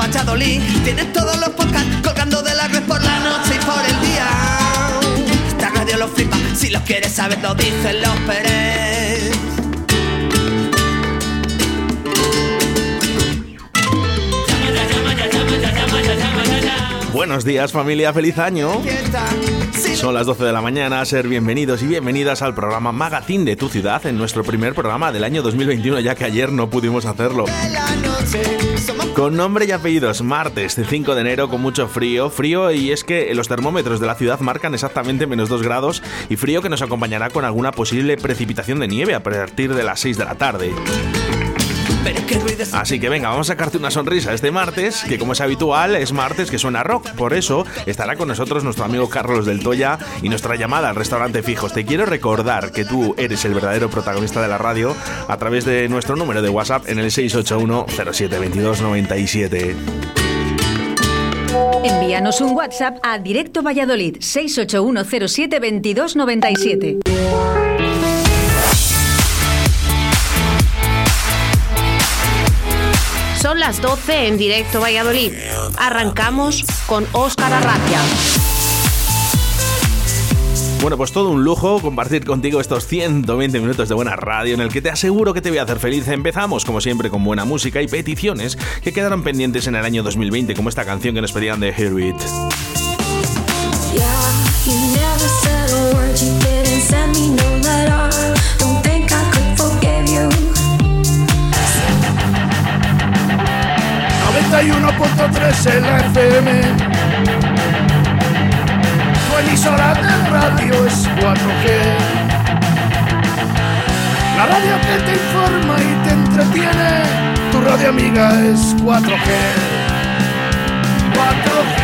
Valladolid. Tienes todos los podcasts colgando de la red por la noche y por el día. Esta radio lo flipa, si lo quieres saber lo dicen los Pérez. Buenos días familia, feliz año. Son las 12 de la mañana, ser bienvenidos y bienvenidas al programa Magazine de tu ciudad, en nuestro primer programa del año 2021, ya que ayer no pudimos hacerlo. Con nombre y apellidos, martes 5 de enero con mucho frío, frío y es que los termómetros de la ciudad marcan exactamente menos 2 grados y frío que nos acompañará con alguna posible precipitación de nieve a partir de las 6 de la tarde. Así que venga, vamos a sacarte una sonrisa este martes, que como es habitual, es martes que suena rock. Por eso estará con nosotros nuestro amigo Carlos del Toya y nuestra llamada al restaurante Fijos. Te quiero recordar que tú eres el verdadero protagonista de la radio a través de nuestro número de WhatsApp en el 681 072297. Envíanos un WhatsApp a Directo Valladolid 681072297. Son las 12 en directo Valladolid. Arrancamos con Óscar Arratia. Bueno, pues todo un lujo compartir contigo estos 120 minutos de buena radio en el que te aseguro que te voy a hacer feliz. Empezamos, como siempre, con buena música y peticiones que quedaron pendientes en el año 2020, como esta canción que nos pedían de Hear It. En la FM. Tu emisora de radio es 4G. La radio que te informa y te entretiene. Tu radio amiga es 4G. 4G. 4G.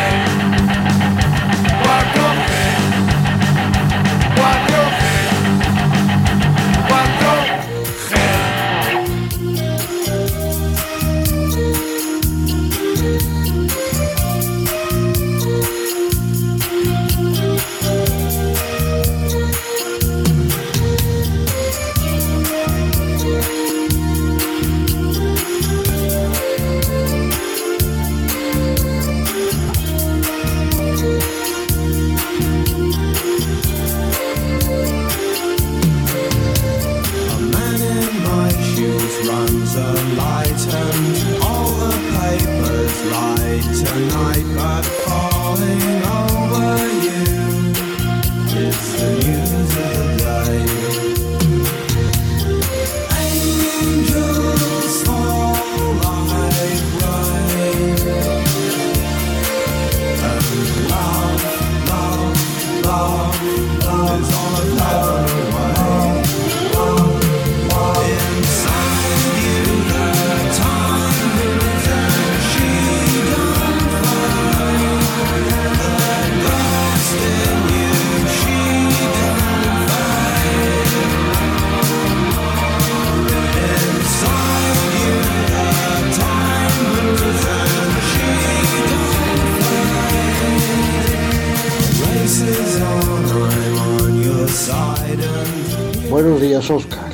Buenos días, Oscar.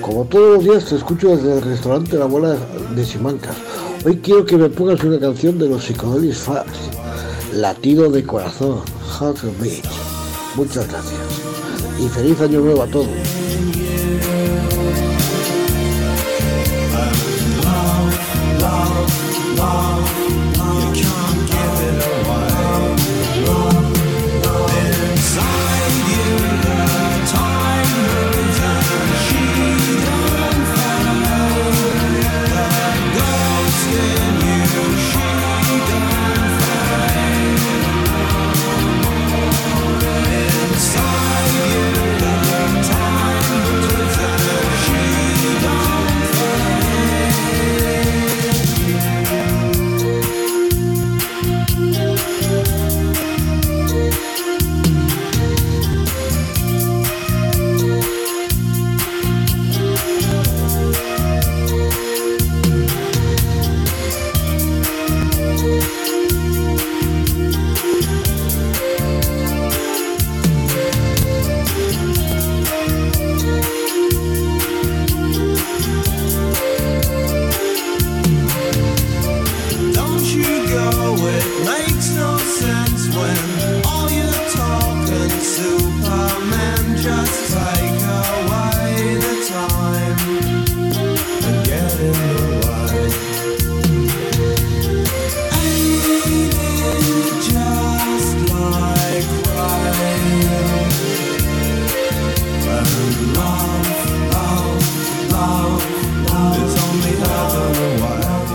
Como todos los días te escucho desde el restaurante La Abuela de Simancas. Hoy quiero que me pongas una canción de los psicodelics fans. Latido de corazón, Muchas gracias. Y feliz año nuevo a todos.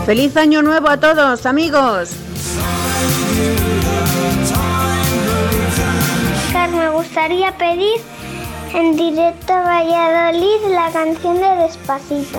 ¡Feliz año nuevo a todos, amigos! me gustaría pedir en directo a Valladolid la canción de Despacito.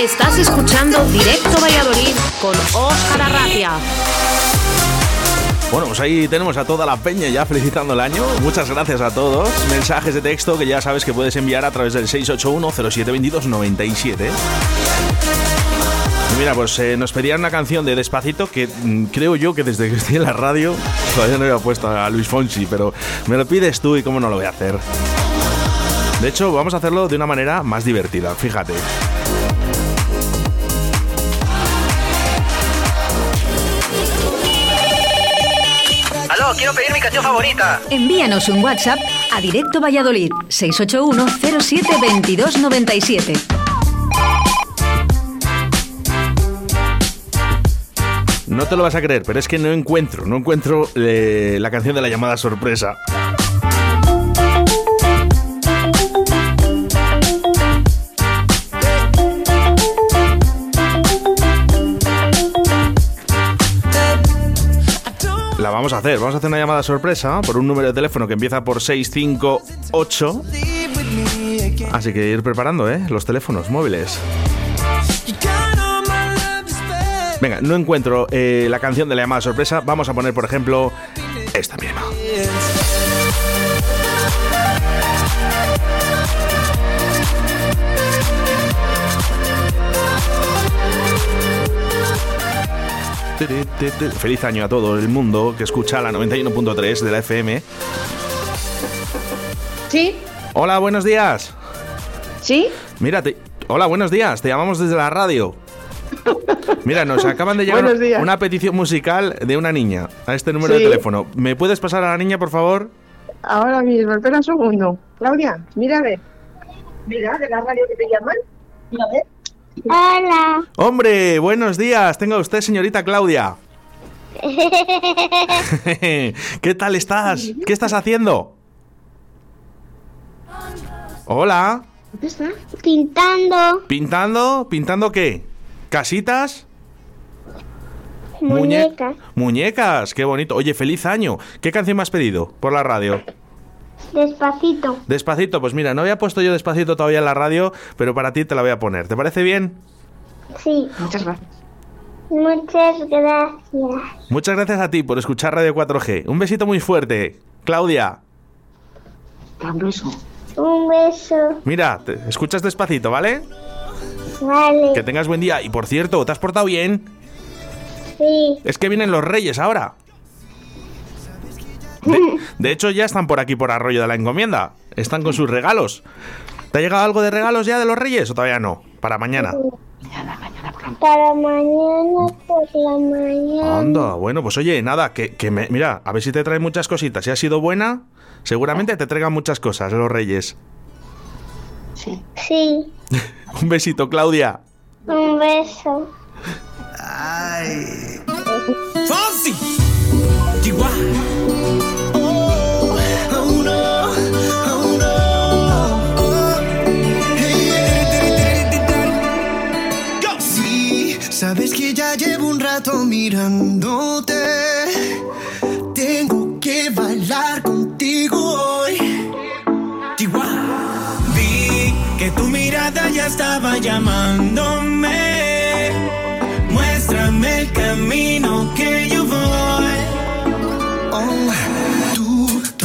Estás escuchando Directo Valladolid con Óscar Arratia. Bueno, pues ahí tenemos a toda la peña ya felicitando el año. Muchas gracias a todos. Mensajes de texto que ya sabes que puedes enviar a través del 681-0722-97. Y mira, pues eh, nos pedían una canción de Despacito que mm, creo yo que desde que estoy en la radio todavía no había puesto a Luis Fonsi, pero me lo pides tú y cómo no lo voy a hacer. De hecho, vamos a hacerlo de una manera más divertida, fíjate. Quiero pedir mi canción favorita. Envíanos un WhatsApp a Directo Valladolid 681 07 22 97. No te lo vas a creer, pero es que no encuentro, no encuentro eh, la canción de la llamada sorpresa. Vamos a hacer, vamos a hacer una llamada sorpresa por un número de teléfono que empieza por 658. Así que ir preparando, ¿eh? Los teléfonos móviles. Venga, no encuentro eh, la canción de la llamada sorpresa. Vamos a poner, por ejemplo, Feliz año a todo el mundo que escucha la 91.3 de la FM. ¿Sí? Hola, buenos días. ¿Sí? Mírate. Hola, buenos días. Te llamamos desde la radio. Mira, nos acaban de llegar una petición musical de una niña a este número de teléfono. ¿Me puedes pasar a la niña, por favor? Ahora mismo, espera un segundo. Claudia, mira a ver. Mira, de la radio que te llaman. Mira, a ver. Hola. Hombre, buenos días. Tenga usted, señorita Claudia. ¿Qué tal estás? ¿Qué estás haciendo? Hola. ¿Dónde está? Pintando ¿Pintando? ¿Pintando qué? ¿Casitas? Muñe- muñecas. Muñecas, qué bonito. Oye, feliz año. ¿Qué canción me has pedido por la radio? Despacito. Despacito, pues mira, no había puesto yo despacito todavía en la radio, pero para ti te la voy a poner. ¿Te parece bien? Sí. Muchas gracias. Muchas gracias. Muchas gracias a ti por escuchar Radio 4G. Un besito muy fuerte. Claudia, Un beso. Un beso. mira, te- escuchas despacito, ¿vale? Vale. Que tengas buen día. Y por cierto, ¿te has portado bien? Sí. Es que vienen los reyes ahora. De, de hecho, ya están por aquí, por Arroyo de la Encomienda. Están con sus regalos. ¿Te ha llegado algo de regalos ya de los reyes o todavía no? Para mañana. Para mañana por la mañana. Anda, bueno, pues oye, nada, que, que me, mira, a ver si te trae muchas cositas. Si ha sido buena, seguramente te traigan muchas cosas los reyes. Sí. Sí. Un besito, Claudia. Un beso. Ay. Rato mirándote. Tengo que bailar contigo hoy. Chihuahua. Vi que tu mirada ya estaba llamándome. Muéstrame el camino que yo voy. Tú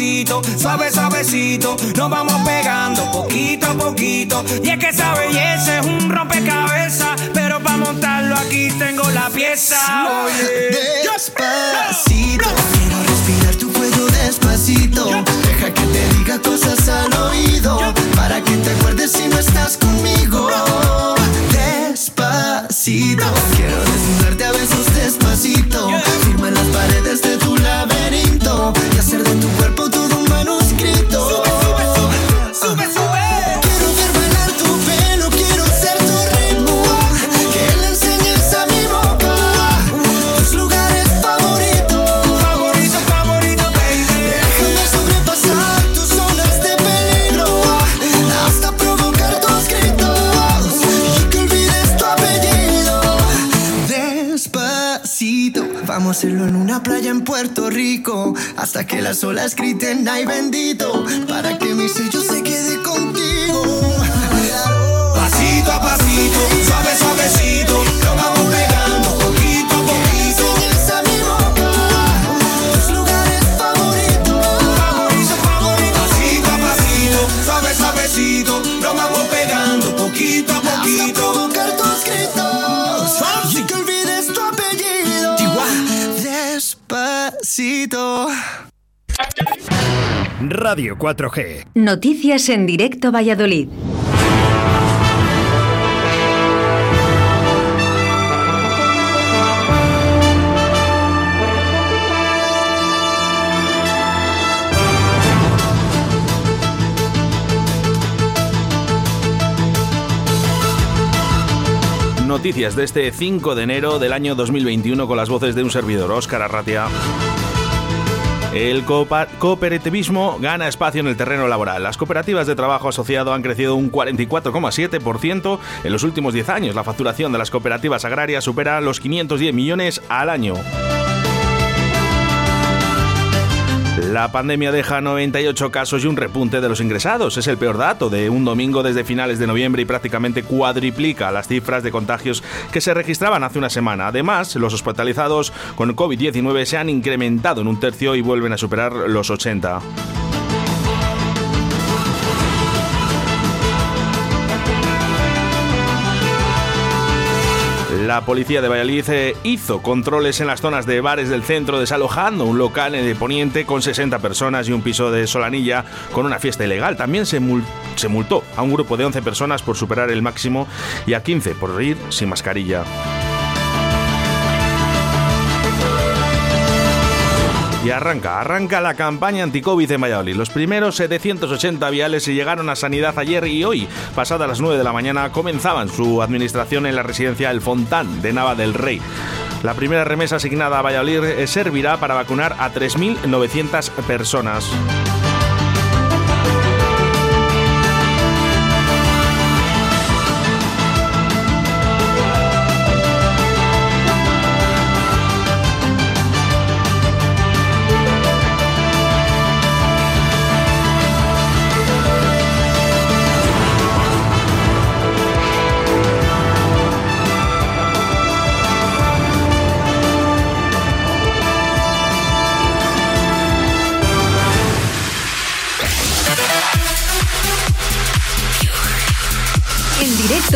Pasito, suave, suavecito. Nos vamos pegando poquito a poquito. Y es que esa belleza es un rompecabezas. Pero para montarlo aquí tengo la pieza. Oye. Las olas griten, ay bendito. Para que mi sello Radio 4G. Noticias en directo Valladolid. Noticias de este 5 de enero del año 2021 con las voces de un servidor, Óscar Arratia. El cooperativismo gana espacio en el terreno laboral. Las cooperativas de trabajo asociado han crecido un 44,7% en los últimos 10 años. La facturación de las cooperativas agrarias supera los 510 millones al año. La pandemia deja 98 casos y un repunte de los ingresados. Es el peor dato de un domingo desde finales de noviembre y prácticamente cuadriplica las cifras de contagios que se registraban hace una semana. Además, los hospitalizados con COVID-19 se han incrementado en un tercio y vuelven a superar los 80. La policía de Valladolid eh, hizo controles en las zonas de bares del centro, desalojando un local de Poniente con 60 personas y un piso de Solanilla con una fiesta ilegal. También se, mul- se multó a un grupo de 11 personas por superar el máximo y a 15 por ir sin mascarilla. Arranca, arranca la campaña anti-COVID en Valladolid. Los primeros 780 viales se llegaron a sanidad ayer y hoy, pasadas las 9 de la mañana, comenzaban su administración en la residencia El Fontán de Nava del Rey. La primera remesa asignada a Valladolid eh, servirá para vacunar a 3.900 personas.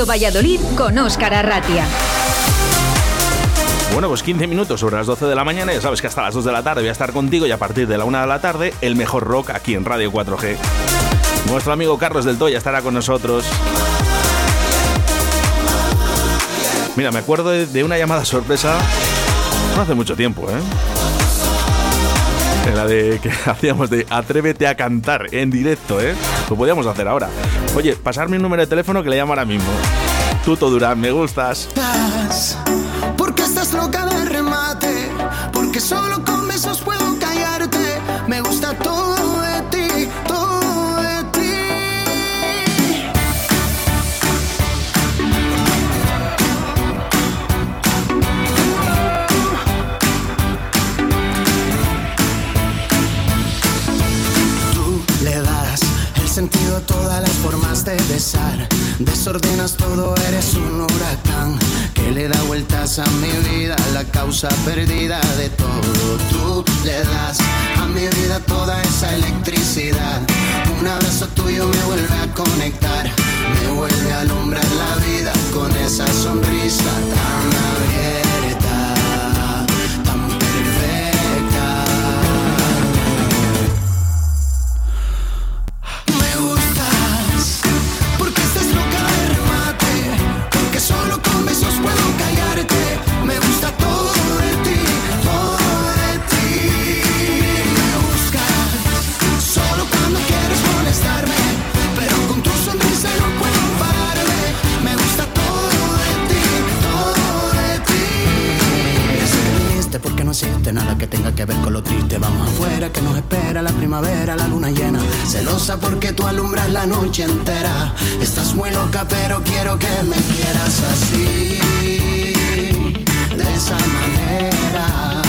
Valladolid con Óscar Arratia. Bueno, pues 15 minutos sobre las 12 de la mañana. Ya sabes que hasta las 2 de la tarde voy a estar contigo y a partir de la 1 de la tarde, el mejor rock aquí en Radio 4G. Nuestro amigo Carlos del Toya estará con nosotros. Mira, me acuerdo de una llamada sorpresa no hace mucho tiempo, ¿eh? La de que hacíamos de Atrévete a cantar en directo, ¿eh? Lo podíamos hacer ahora. Oye, pasarme un número de teléfono que le llamo ahora mismo. Tuto Durán, me gustas. Porque estás loca de remate. Porque solo todas las formas de besar. Desordenas todo, eres un huracán que le da vueltas a mi vida, la causa perdida de todo. Tú le das a mi vida toda esa electricidad. Un abrazo tuyo me vuelve a conectar, me vuelve a alumbrar la vida con esa sonrisa tan abierta, existe nada que tenga que ver con lo triste. Vamos afuera que nos espera la primavera, la luna llena. Celosa porque tú alumbras la noche entera. Estás muy loca, pero quiero que me quieras así. De esa manera.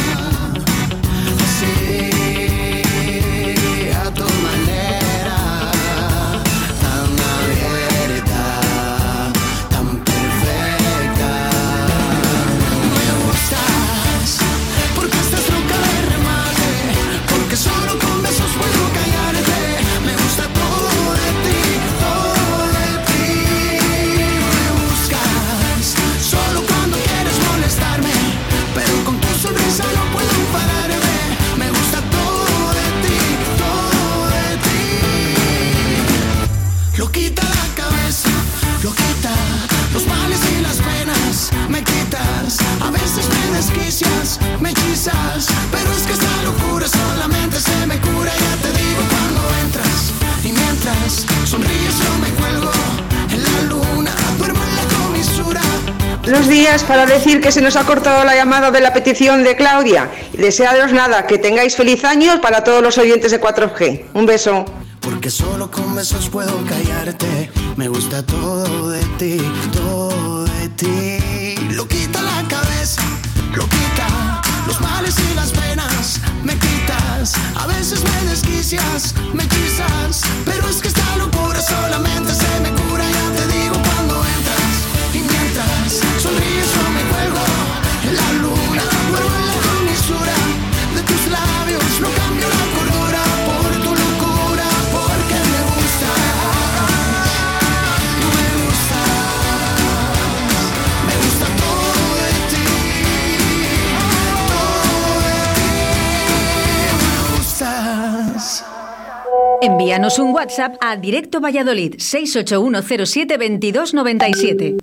Buenos días para decir que se nos ha cortado la llamada de la petición de Claudia. Y desearos nada, que tengáis feliz año para todos los oyentes de 4G. Un beso. Porque solo con besos puedo callarte. Me gusta todo de ti, todo de ti. Lo quita la cabeza, lo quita los males y las penas. Me quitas, a veces me desquicias, me hechizas. Pero es que esta locura solamente se me Envíanos un WhatsApp a Directo Valladolid 68107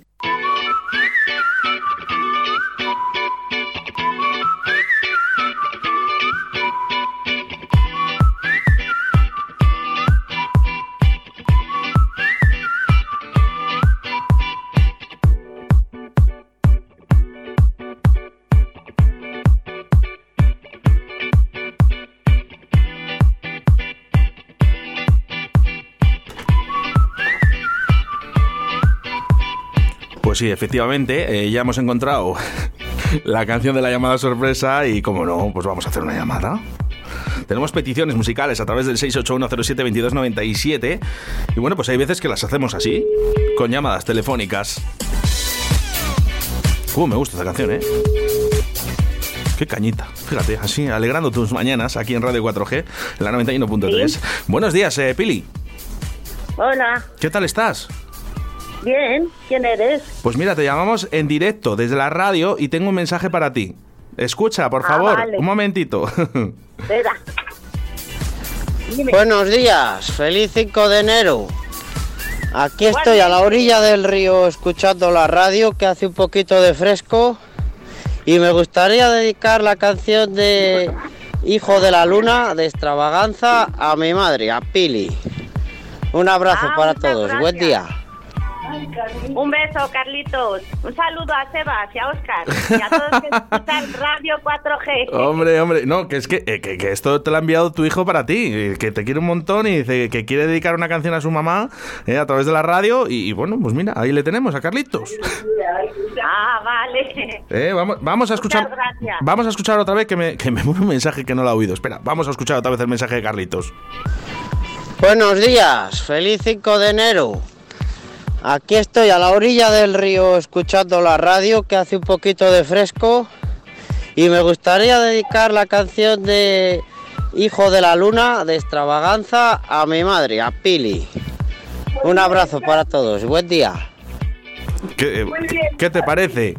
Pues sí, efectivamente, eh, ya hemos encontrado la canción de la llamada sorpresa y como no, pues vamos a hacer una llamada. Tenemos peticiones musicales a través del 681072297 y bueno, pues hay veces que las hacemos así, con llamadas telefónicas. Uh, me gusta esta canción, ¿eh? Qué cañita. Fíjate, así, alegrando tus mañanas aquí en Radio 4G, en la 91.3. Buenos días, eh, Pili. Hola, ¿Qué tal estás? Bien, ¿quién eres? Pues mira, te llamamos en directo desde la radio y tengo un mensaje para ti. Escucha, por Ah, favor, vale. un momentito. Espera. Buenos días, feliz 5 de enero. Aquí estoy a la orilla del río escuchando la radio que hace un poquito de fresco y me gustaría dedicar la canción de Hijo de la Luna de extravaganza a mi madre, a Pili. Un abrazo Ah, para todos, buen día. Un beso, Carlitos. Un saludo a Sebas y a Oscar y a todos que escuchan Radio 4G. hombre, hombre, no, que es que, eh, que, que esto te lo ha enviado tu hijo para ti, eh, que te quiere un montón y dice que quiere dedicar una canción a su mamá eh, a través de la radio y, y bueno, pues mira, ahí le tenemos a Carlitos. Ah, vale. Eh, vamos, vamos a escuchar. Vamos a escuchar otra vez que me, que me un mensaje que no lo ha oído. Espera, vamos a escuchar otra vez el mensaje de Carlitos. Buenos días, feliz 5 de enero. Aquí estoy a la orilla del río escuchando la radio que hace un poquito de fresco y me gustaría dedicar la canción de Hijo de la Luna de extravaganza a mi madre, a Pili. Un abrazo para todos, buen día. ¿Qué, eh, qué te parece?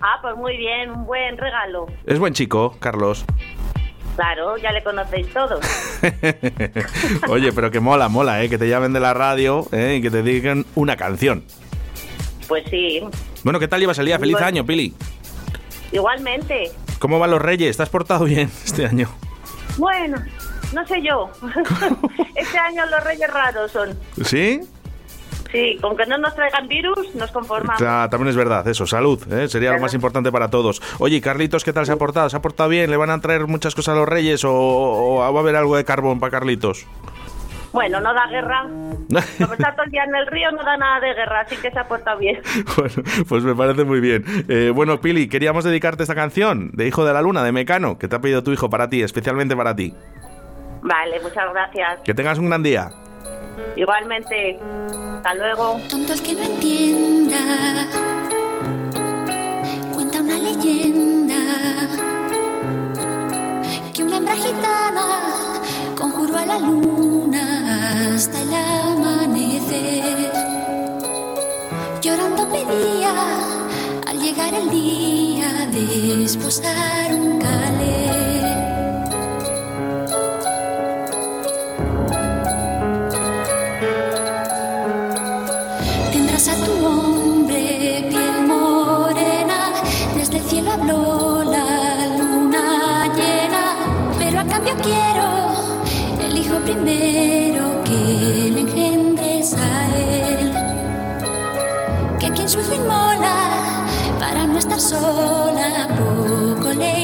Ah, pues muy bien, un buen regalo. Es buen chico, Carlos. Claro, ya le conocéis todos. Oye, pero que mola, mola, ¿eh? Que te llamen de la radio ¿eh? y que te digan una canción. Pues sí, Bueno, ¿qué tal llevas el día? Feliz Bueno. año, Pili. igualmente. ¿Cómo van los reyes? ¿Te has portado bien este año? Bueno, no sé yo. este año los reyes raros son. ¿Sí? Sí, con que no nos traigan virus, nos conformamos. Ta- también es verdad, eso, salud, ¿eh? sería lo más importante para todos. Oye, ¿y Carlitos, ¿qué tal se ha portado? ¿Se ha portado bien? ¿Le van a traer muchas cosas a los reyes o, o va a haber algo de carbón para Carlitos? Bueno, no da guerra. Como está todo el día en el río, no da nada de guerra, así que se ha portado bien. Bueno, pues me parece muy bien. Eh, bueno, Pili, queríamos dedicarte esta canción de Hijo de la Luna, de Mecano, que te ha pedido tu hijo para ti, especialmente para ti. Vale, muchas gracias. Que tengas un gran día. Igualmente. Hasta luego. Tonto el que no entienda. Cuenta una leyenda que una hembra gitana conjuró a la luna hasta el amanecer. Llorando pedía al llegar el día de esposar un calé. Primero que le engendres a él. Que quien su hijo inmola para no estar sola, poco le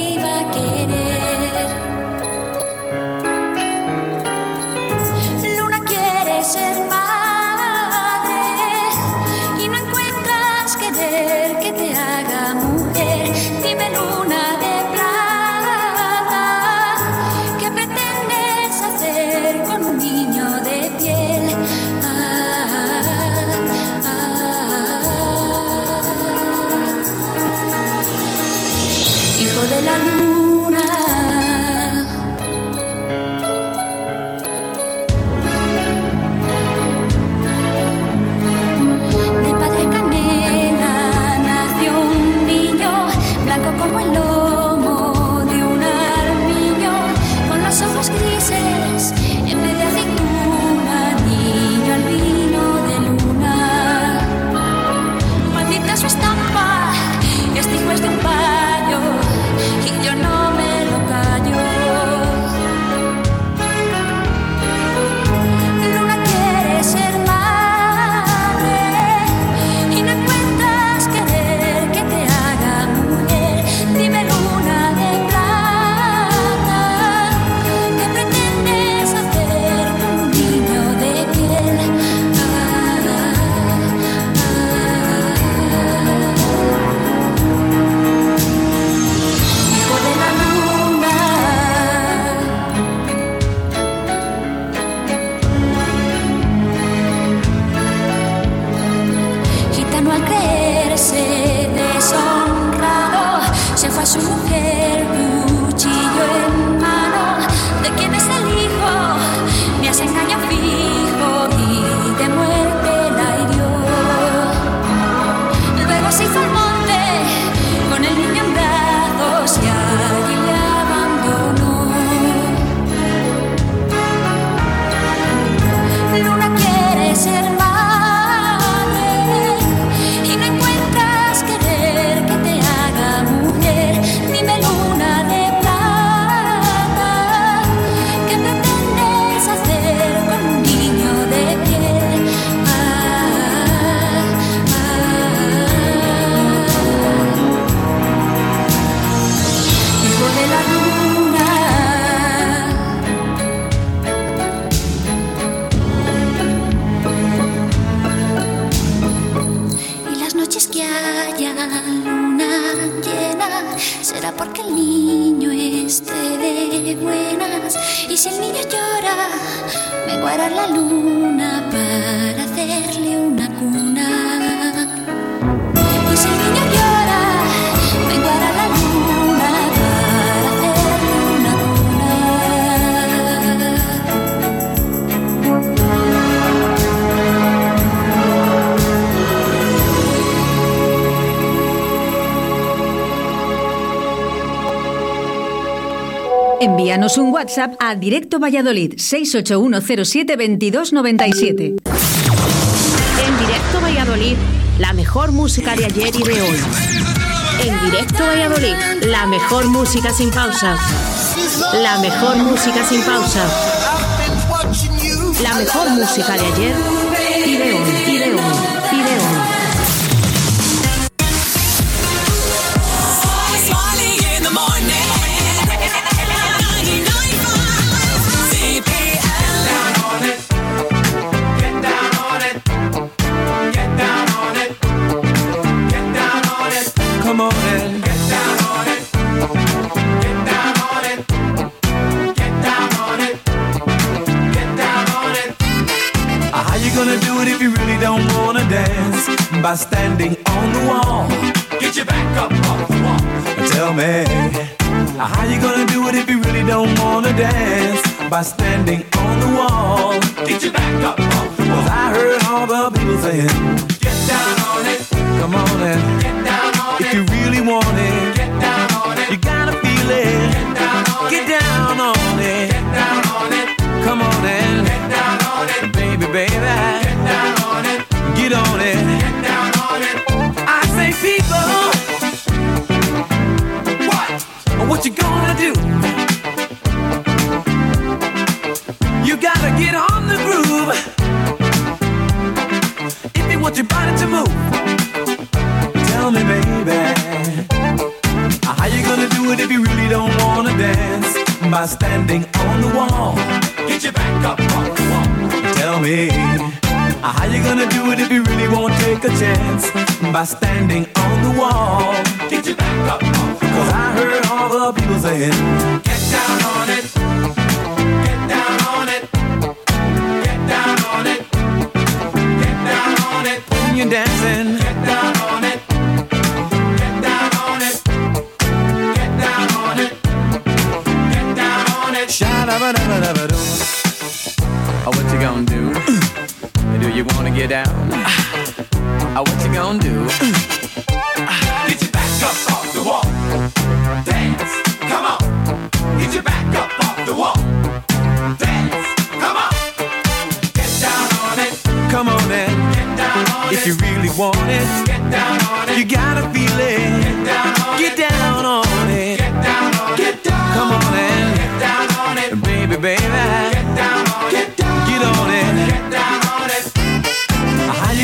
Envíanos un WhatsApp a Directo Valladolid 681072297. En directo Valladolid, la mejor música de ayer y de hoy. En directo Valladolid, la mejor música sin pausa. La mejor música sin pausa. La mejor música de ayer y de hoy. By standing on the wall. Get your back up off the wall. Tell me, how you gonna do it if you really don't wanna dance? By standing on the wall. Get your back up off the wall. Cause I heard all the people saying, Get down on it. come on and Get down on if it. you really want it, Get down on it. you gotta feel it. Get down on it. Get down on it. Get down on it. Come on and Get down on it. baby, baby, Get down on it. get on it. Get down what you gonna do? You gotta get on the groove. If you want your body to move, tell me, baby, how you gonna do it if you really don't wanna dance? By standing on the wall. Get your back up off the wall. Tell me, how you gonna do it if you really won't take a chance? By standing on the wall. Get your back up off. Cause I heard all the people saying, Get down on it. Get down on it. Get down on it. Get down on it. when you're dancing, Get down on it. Get down on it. Get down on it. Get down on it. sha-da-ba-da-ba-da-ba-doo. Oh, what you gonna do? Do you wanna get down? Oh, what you gonna do? Get your back up off the wall. Dance. Come on. Get your back up off the wall. Dance. Come on. Get down on it. Come on and Get down on if it. you really want it, Get down on it. you gotta feel it. Get down on Get it. down on it. Get down on it. Down Come on and Get down on it. baby, baby, Get down on it. Get down get on it. Get down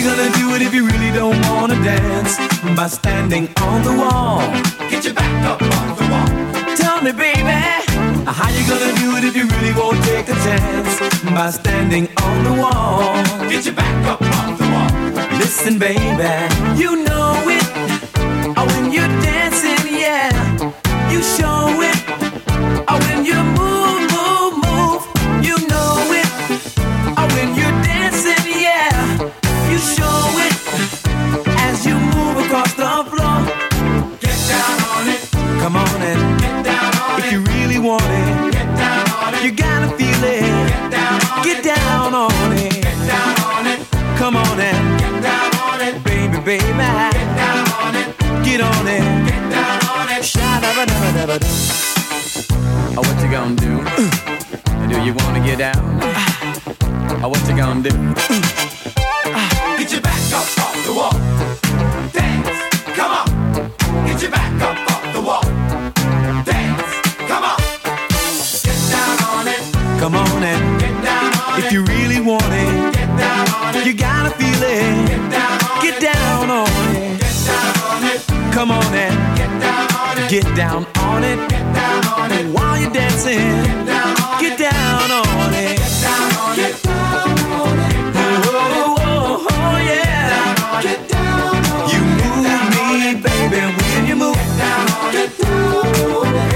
gonna do it if you really don't wanna dance? By standing on the wall. Get your back up off the wall. Tell me, baby, how you gonna do it if you really won't take a chance? By standing on the wall. Get your back up off the wall. Listen, baby, you know it. Oh, when you're Get down on it. Get down on it. Come on and Get down on it. baby, baby, Get down on it. get on it. Get down on it. Sha-da-ba-da-ba-da-ba-doo. Oh, uh, what you gonna do? Uh. Do you wanna get down? Oh, what you gonna do? Get your back up off the wall. Dance. Come on. Get your back up off the wall. Dance. Come on. Get down on it. Come on and Get down if you really want it, it. you gotta feel it. Get down on it. on it. Come on and Get down on it. it. While you're dancing, Get down on it. down on it. Get down on it. Get down on it. Oh, oh, oh, yeah. Get down on it. You move me, baby, when you move. Get down on it.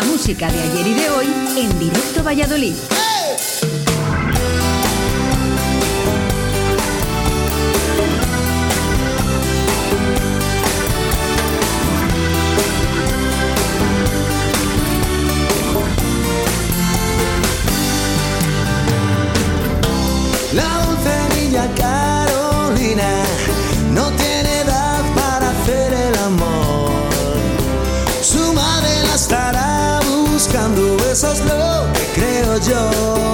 La música de ayer y de hoy en Directo Valladolid. joy.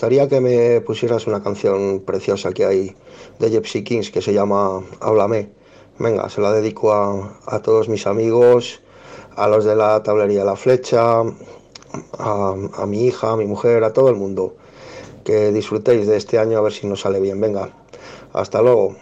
Gustaría que me pusieras una canción preciosa que hay de Gypsy Kings que se llama Háblame. Venga, se la dedico a, todos mis amigos, a los de la tablería La Flecha, a, a mi hija, a mi mujer, a todo el mundo. Que disfrutéis de este año a ver si nos sale bien. Venga, hasta luego.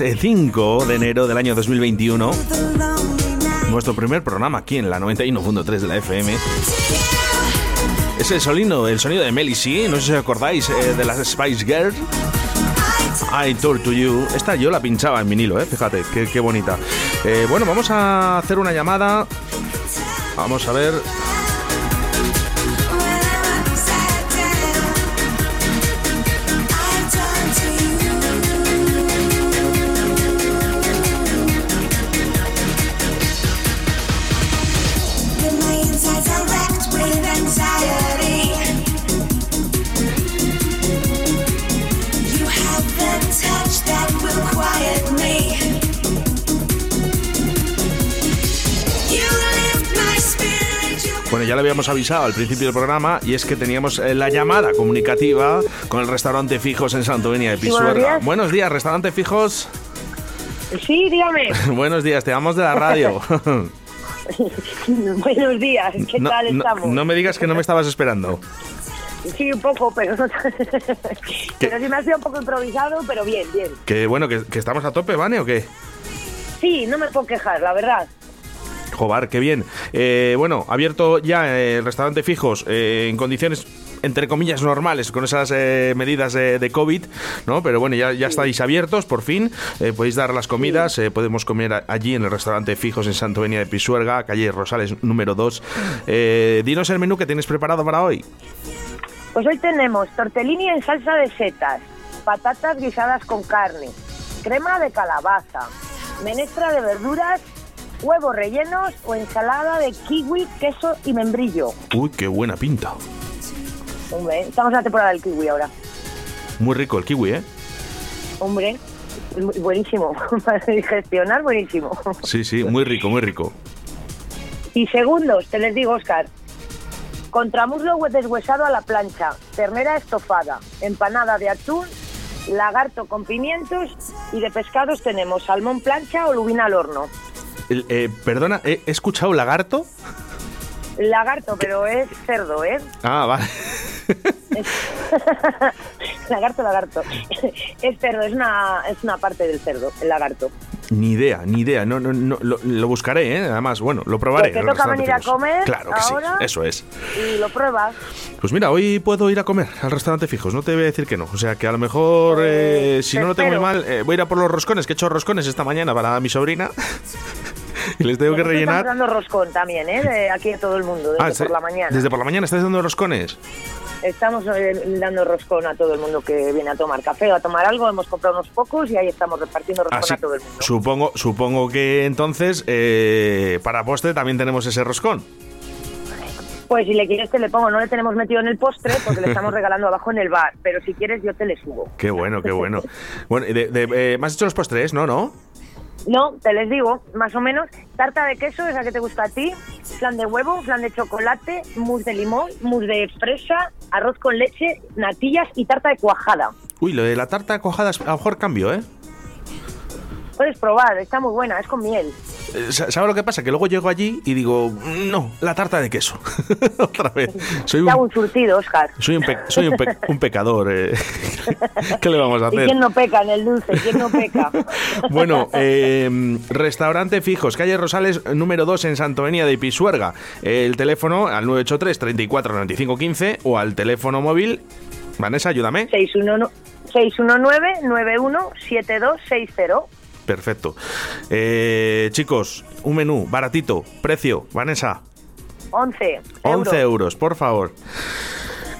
In sight. Martes eh, 5 de enero del año 2021. Nuestro primer programa aquí en la 91.3 de la FM. Es el sonido, el sonido de C. No sé si os acordáis eh, de las Spice Girls. I Told to You. Esta yo la pinchaba en vinilo, eh. Fíjate, qué bonita. Eh, bueno, vamos a hacer una llamada. Vamos a ver. Habíamos avisado al principio del programa y es que teníamos eh, la llamada comunicativa con el restaurante Fijos en Santovenia de Sí, buenos Pisuerga. días. buenos días, restaurante Fijos. Sí, dígame. buenos días, te damos de la radio. Buenos días, ¿qué no, tal no- estamos? no me digas que no me estabas esperando. Sí, un poco, pero no Pero sí me ha sido un poco improvisado, pero bien, bien. Que bueno, que, que estamos a tope, ¿vale? ¿O qué? Sí, no me puedo quejar, la verdad. Jobar, qué bien. Eh, bueno, abierto ya eh, el restaurante Fijos eh, en condiciones entre comillas normales con esas eh, medidas de, de COVID, ¿no? Pero bueno, ya, ya estáis abiertos por fin, podéis dar las comidas, podemos comer allí en el restaurante Fijos en Santovenia de Pisuerga, calle Rosales número 2. Eh, dinos el menú que tienes preparado para hoy. Pues hoy tenemos tortellini en salsa de setas, patatas guisadas con carne, crema de calabaza, menestra de verduras, huevos rellenos o ensalada de kiwi, queso y membrillo. Uy, qué buena pinta. Hombre, estamos en la temporada del kiwi ahora. Muy rico el kiwi, ¿eh? Hombre, bu- buenísimo. Para digestionar, buenísimo. Sí, sí, muy rico, muy rico. Y segundos, te les digo, Oscar. Contramuslo deshuesado a la plancha, ternera estofada, empanada de atún, lagarto con pimientos y de pescados tenemos salmón plancha o lubina al horno. Eh, perdona, ¿he he escuchado lagarto? Lagarto, pero es cerdo, ¿eh? Ah, vale. lagarto, lagarto. es cerdo, es una, es una parte del cerdo, el lagarto. Ni idea, ni idea. No, no, no, lo, lo buscaré, ¿eh? Además, bueno, lo probaré. Pues toca venir a comer Claro que ahora. sí, eso es. Y lo pruebas. Pues mira, hoy puedo ir a comer al restaurante Fijos, no te voy a decir que no. O sea, que a lo mejor, eh, si te no lo tengo muy mal, eh, voy a ir a por los roscones, que he hecho roscones esta mañana para mi sobrina. y les tengo que rellenar. Estamos dando roscón también, ¿eh? De aquí a todo el mundo, desde Ah, por se- la mañana. Desde por la mañana estás dando roscones. Estamos eh, dando roscón a todo el mundo que viene a tomar café o a tomar algo. Hemos comprado unos pocos y ahí estamos repartiendo roscón Así, a todo el mundo. supongo, supongo que entonces eh, para postre también tenemos ese roscón. Pues si le quieres te le pongo. No le tenemos metido en el postre porque le estamos regalando abajo en el bar. Pero si quieres yo te le subo. Qué bueno, qué bueno. Bueno, de, de- eh, ¿me has hecho los postres? No, no. No, te les digo, más o menos. Tarta de queso, esa que te gusta a ti. Flan de huevo, flan de chocolate, mousse de limón, mousse de fresa, arroz con leche, natillas y tarta de cuajada. Uy, lo de la tarta cuajada es- a lo mejor cambio, ¿eh? Puedes probar, está muy buena, es con miel. Eh, sa- ¿Sabes lo que pasa? Que luego llego allí y digo, "Mm, no, la tarta de queso. Otra vez. Soy un, un surtido, Oscar. soy un, pe- soy un, pe- un pecador. eh. ¿Qué le vamos a ¿Y hacer? quién no peca en el dulce? ¿Quién no peca? Bueno, eh, restaurante Fijos, calle Rosales, número 2 en Santovenia de Pisuerga. El teléfono al 983 34 95 15 o al teléfono móvil. Vanessa, ayúdame. 619-917260. Perfecto. Eh, chicos, un menú baratito, precio, Vanessa, 11 11 euros, por favor.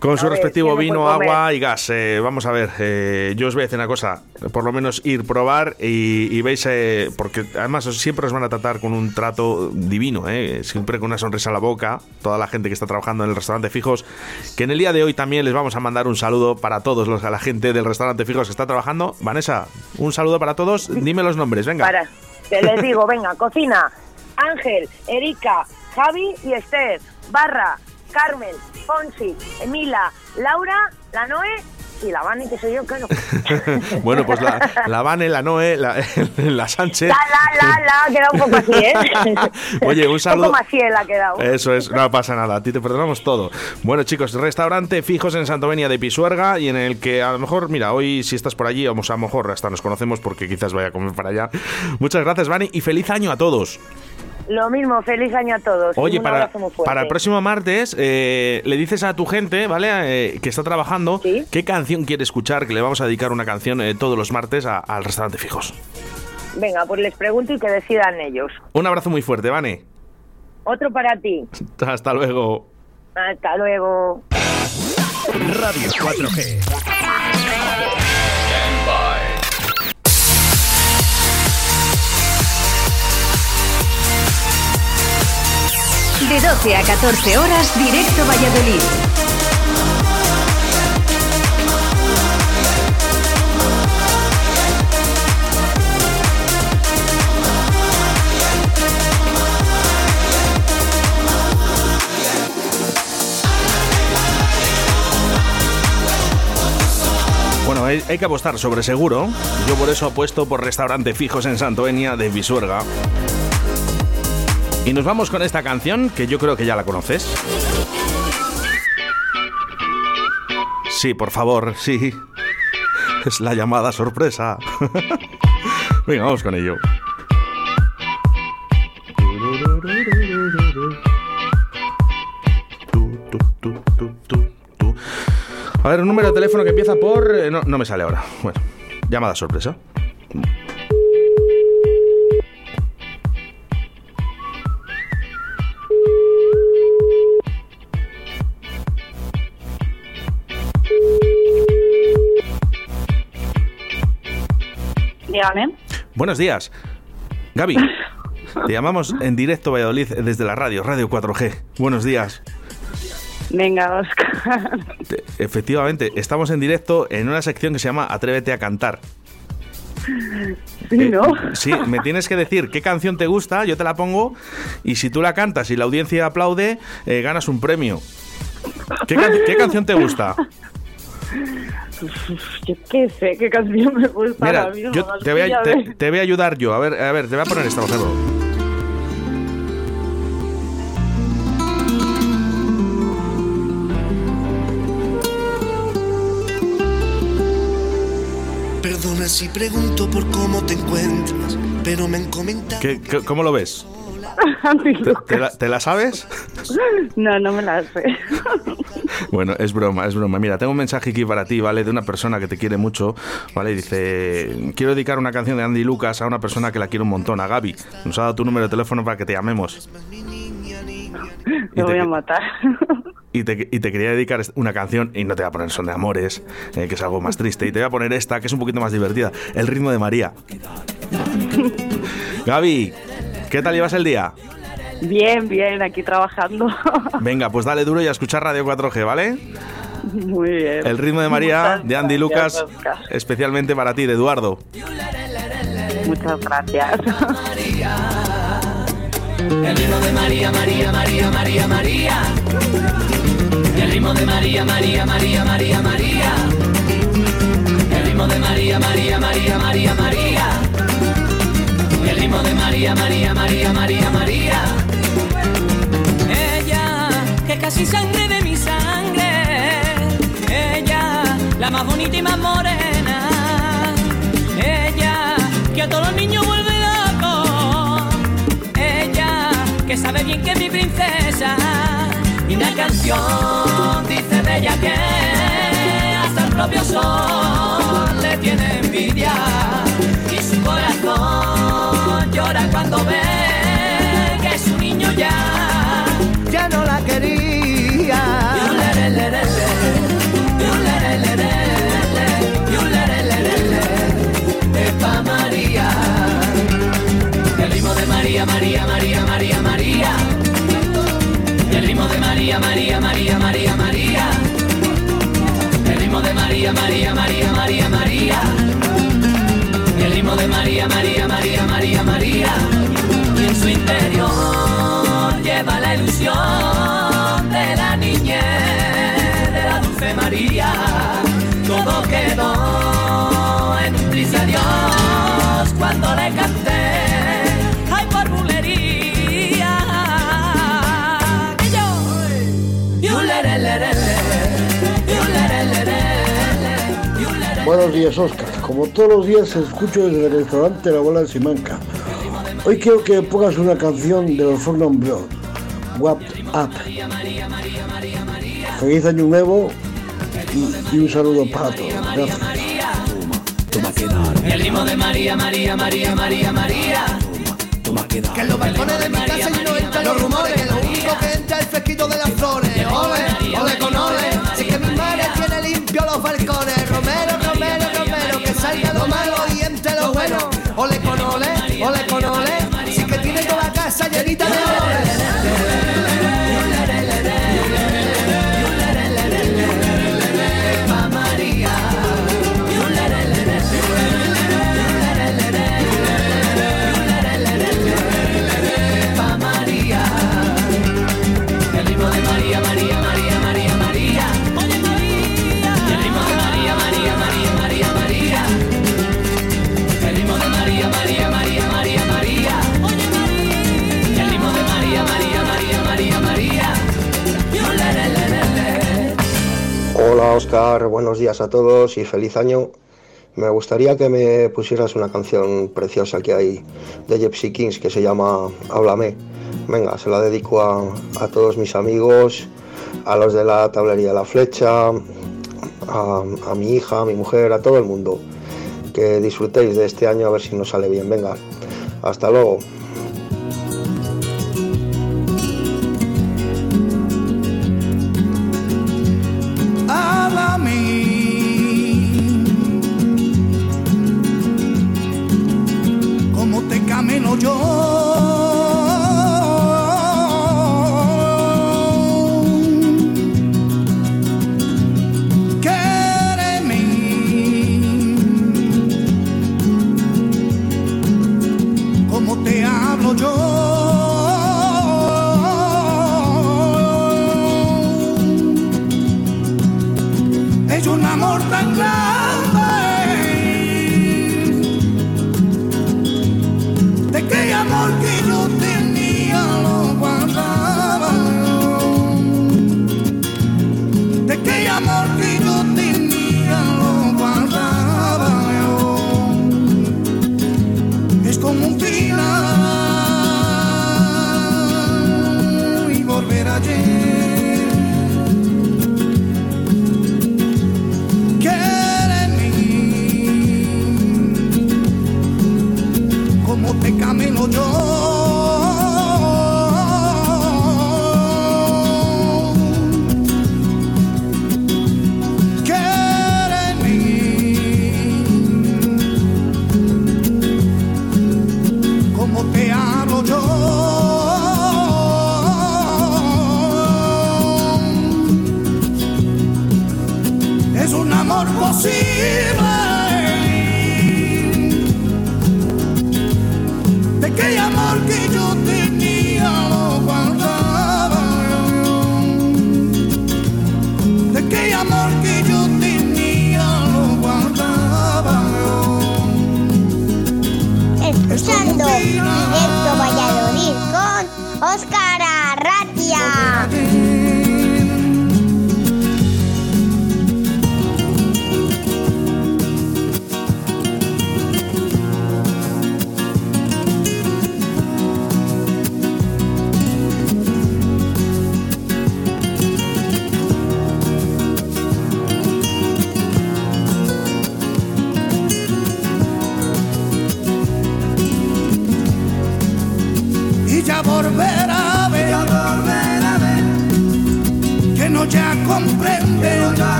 Con su ver, respectivo ¿quién no vino, agua y gas. Eh, vamos a ver, eh, yo os voy a decir una cosa, por lo menos ir, probar y, y veis, eh, porque además siempre os van a tratar con un trato divino, eh, siempre con una sonrisa a la boca, toda la gente que está trabajando en el restaurante Fijos, que en el día de hoy también les vamos a mandar un saludo para todos los, a la gente del restaurante Fijos que está trabajando. Vanessa, un saludo para todos, dime los nombres, venga. Para, te les digo, venga, cocina. Ángel, Erika, Javi y Esther. Barra, Carmen, Fonsi, Emila, Laura, la Noé y la Vani, que soy yo, claro. bueno, pues la, la Vane, la Noé, la, la Sánchez. La, la, la, la, ha quedado un poco así, ¿eh? Oye, un Un saludo. poco Maciel ha quedado. Eso es, no pasa nada, a ti te perdonamos todo. Bueno, chicos, restaurante fijos en Santovenia de Pisuerga y en el que a lo mejor, mira, hoy si estás por allí, vamos a lo mejor hasta nos conocemos porque quizás vaya a comer para allá. Muchas gracias, Vani, y feliz año a todos. Lo mismo, feliz año a todos. Oye, un para, para el próximo martes, eh, le dices a tu gente, ¿vale? Eh, que está trabajando, qué canción quiere escuchar, que le vamos a dedicar una canción eh, todos los martes a- al restaurante fijos. Venga, pues les pregunto y que decidan ellos. Un abrazo muy fuerte, Vane. Otro para ti. Hasta luego. Hasta luego. Radio 4G. De 12 a 14 horas, directo Valladolid. Bueno, hay, que apostar sobre seguro. Yo por eso apuesto por restaurante fijos en Santoenia de Visuerga. Y nos vamos con esta canción que yo creo que ya la conoces. Sí, por favor, sí. Es la llamada sorpresa. Venga, vamos con ello. A ver, un número de teléfono que empieza por... eh, no, no me sale ahora. Bueno, llamada sorpresa. Dígame. Buenos días. Gaby, te llamamos en directo Valladolid desde la radio, Radio 4G. Buenos días. Venga, Oscar. Te- Efectivamente, estamos en directo en una sección que se llama Atrévete a cantar. Sí, ¿no? Sí, me tienes que decir qué canción te gusta, yo te la pongo y si tú la cantas y la audiencia aplaude, eh, ganas un premio. ¿Qué, can- qué canción te gusta? Yo qué sé, qué canción me gusta Mira, ahora mismo. yo te voy, a, te, te voy a ayudar yo. A ver, a ver, te voy a poner esta, por ejemplo. Perdona si pregunto por cómo te encuentras, pero me han comentado. ¿Qué- qué- ¿Cómo lo ves? ¿Te, te la, te la sabes? No, no me la sé. Bueno, es broma, es broma. Mira, tengo un mensaje aquí para ti, ¿vale? De una persona que te quiere mucho, ¿vale? Y dice, quiero dedicar una canción de Andy Lucas a una persona que la quiere un montón, a Gaby. Nos ha dado tu número de teléfono para que te llamemos. Me voy te- a matar. Y te, y te quería dedicar una canción, y no te voy a poner Son de Amores, eh, que es algo más triste, y te voy a poner esta, que es un poquito más divertida, El ritmo de María. Gaby, ¿qué tal llevas el día? Bien, bien, aquí trabajando. Venga, pues dale duro y a escuchar Radio 4G, ¿vale? Muy bien. El ritmo de María, Muchas de Andy Lucas, especialmente para ti, de Eduardo. Muchas gracias. El ritmo de María, María, María, María, María. El ritmo de María, María, María, María, María. El ritmo de María, María, María, María, María. De María, María, María, María, María. Ella, que casi sangre de mi sangre. Ella, la más bonita y más morena. Ella, que a todos los niños vuelve loco. Ella, que sabe bien que es mi princesa. Y una canción dice de ella que hasta el propio sol le tiene envidia. Y su corazón llora cuando ve que su niño ya, ya no la quería. Es pa' María. El ritmo de María, María, María, María, María. El ritmo de María, María, María, María, María. El ritmo de María, María, María, María, María. De María, María, María, María, María. Y en su interior lleva la ilusión de la niñez, de la dulce María. Todo quedó en un tris adiós cuando le canté. Buenos días, Oscar. Como todos los días, escucho desde el restaurante La Bola de Simanca. Hoy quiero que pongas una canción de los Fornum Blood, What Up. Feliz año nuevo y, y un saludo para todos. Gracias. El ritmo de María, María, María, María, María. Que en los balcones de mi casa y no entran los rumores Que lo único que entra es el fresquito de las flores Ole, ole con ole Si es que mi madre tiene limpio los balcones Ole con ole, ole con ole. Es que tiene toda la casa llenita de ole Oscar, buenos días a todos y feliz año. Me gustaría que me pusieras una canción preciosa que hay de Gypsy Kings que se llama Háblame. Venga, se la dedico a, a todos mis amigos, a los de la tablería La Flecha, a, a mi hija, a mi mujer, a todo el mundo. Que disfrutéis de este año a ver si nos sale bien. Venga, hasta luego.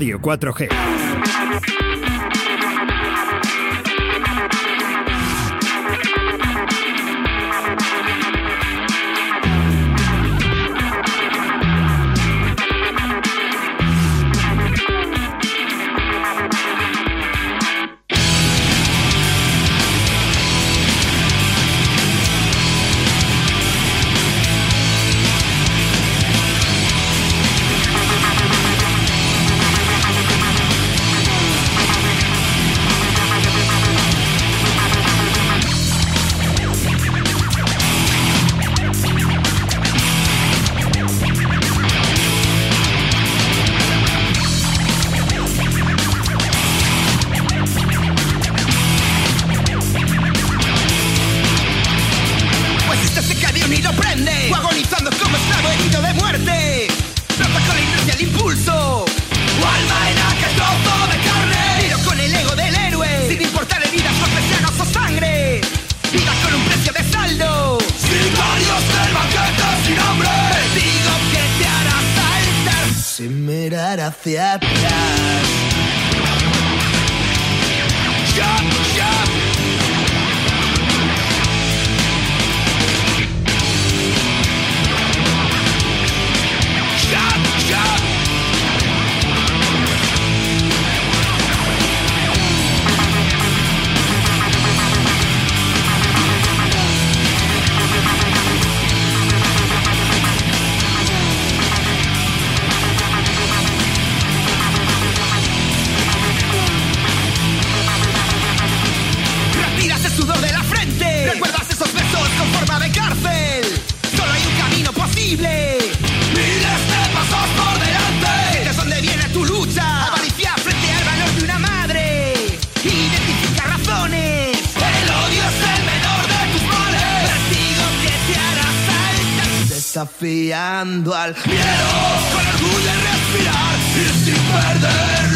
Radio 4G. Hacia atrás. Desafiando al miedo con orgullo y respirar y sin perder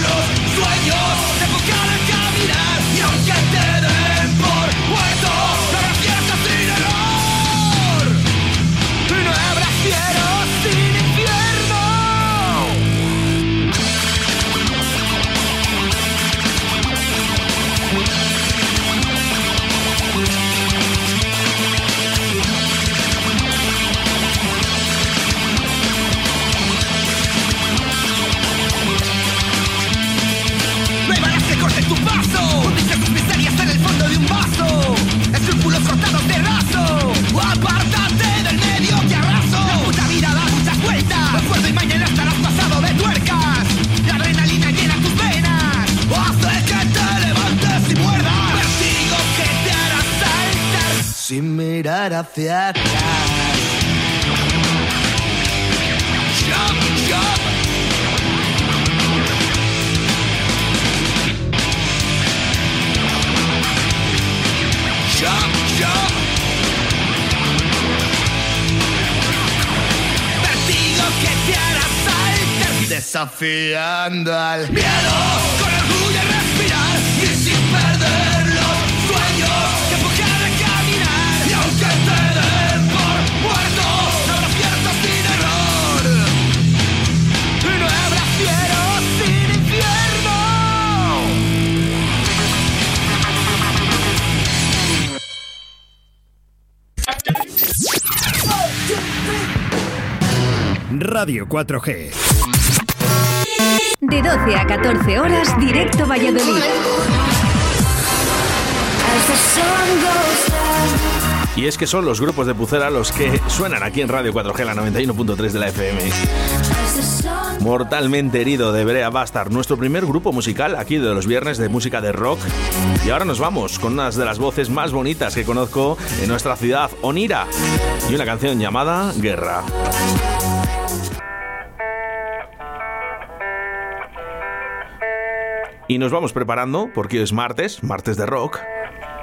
mirar hacia atrás. Vertigo que te Desafiando al miedo Radio 4G. De 12 a 14 horas, directo Valladolid. Y es que son los grupos de Pucera los que suenan aquí en Radio 4G, la 91.3 de la FM. Mortalmente herido de Brea Bastard, nuestro primer grupo musical aquí de los viernes de música de rock. Y ahora nos vamos con una de las voces más bonitas que conozco en nuestra ciudad, Onira, y una canción llamada Guerra. Y nos vamos preparando porque hoy es martes, martes de rock,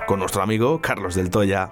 con nuestro amigo Carlos del Toya.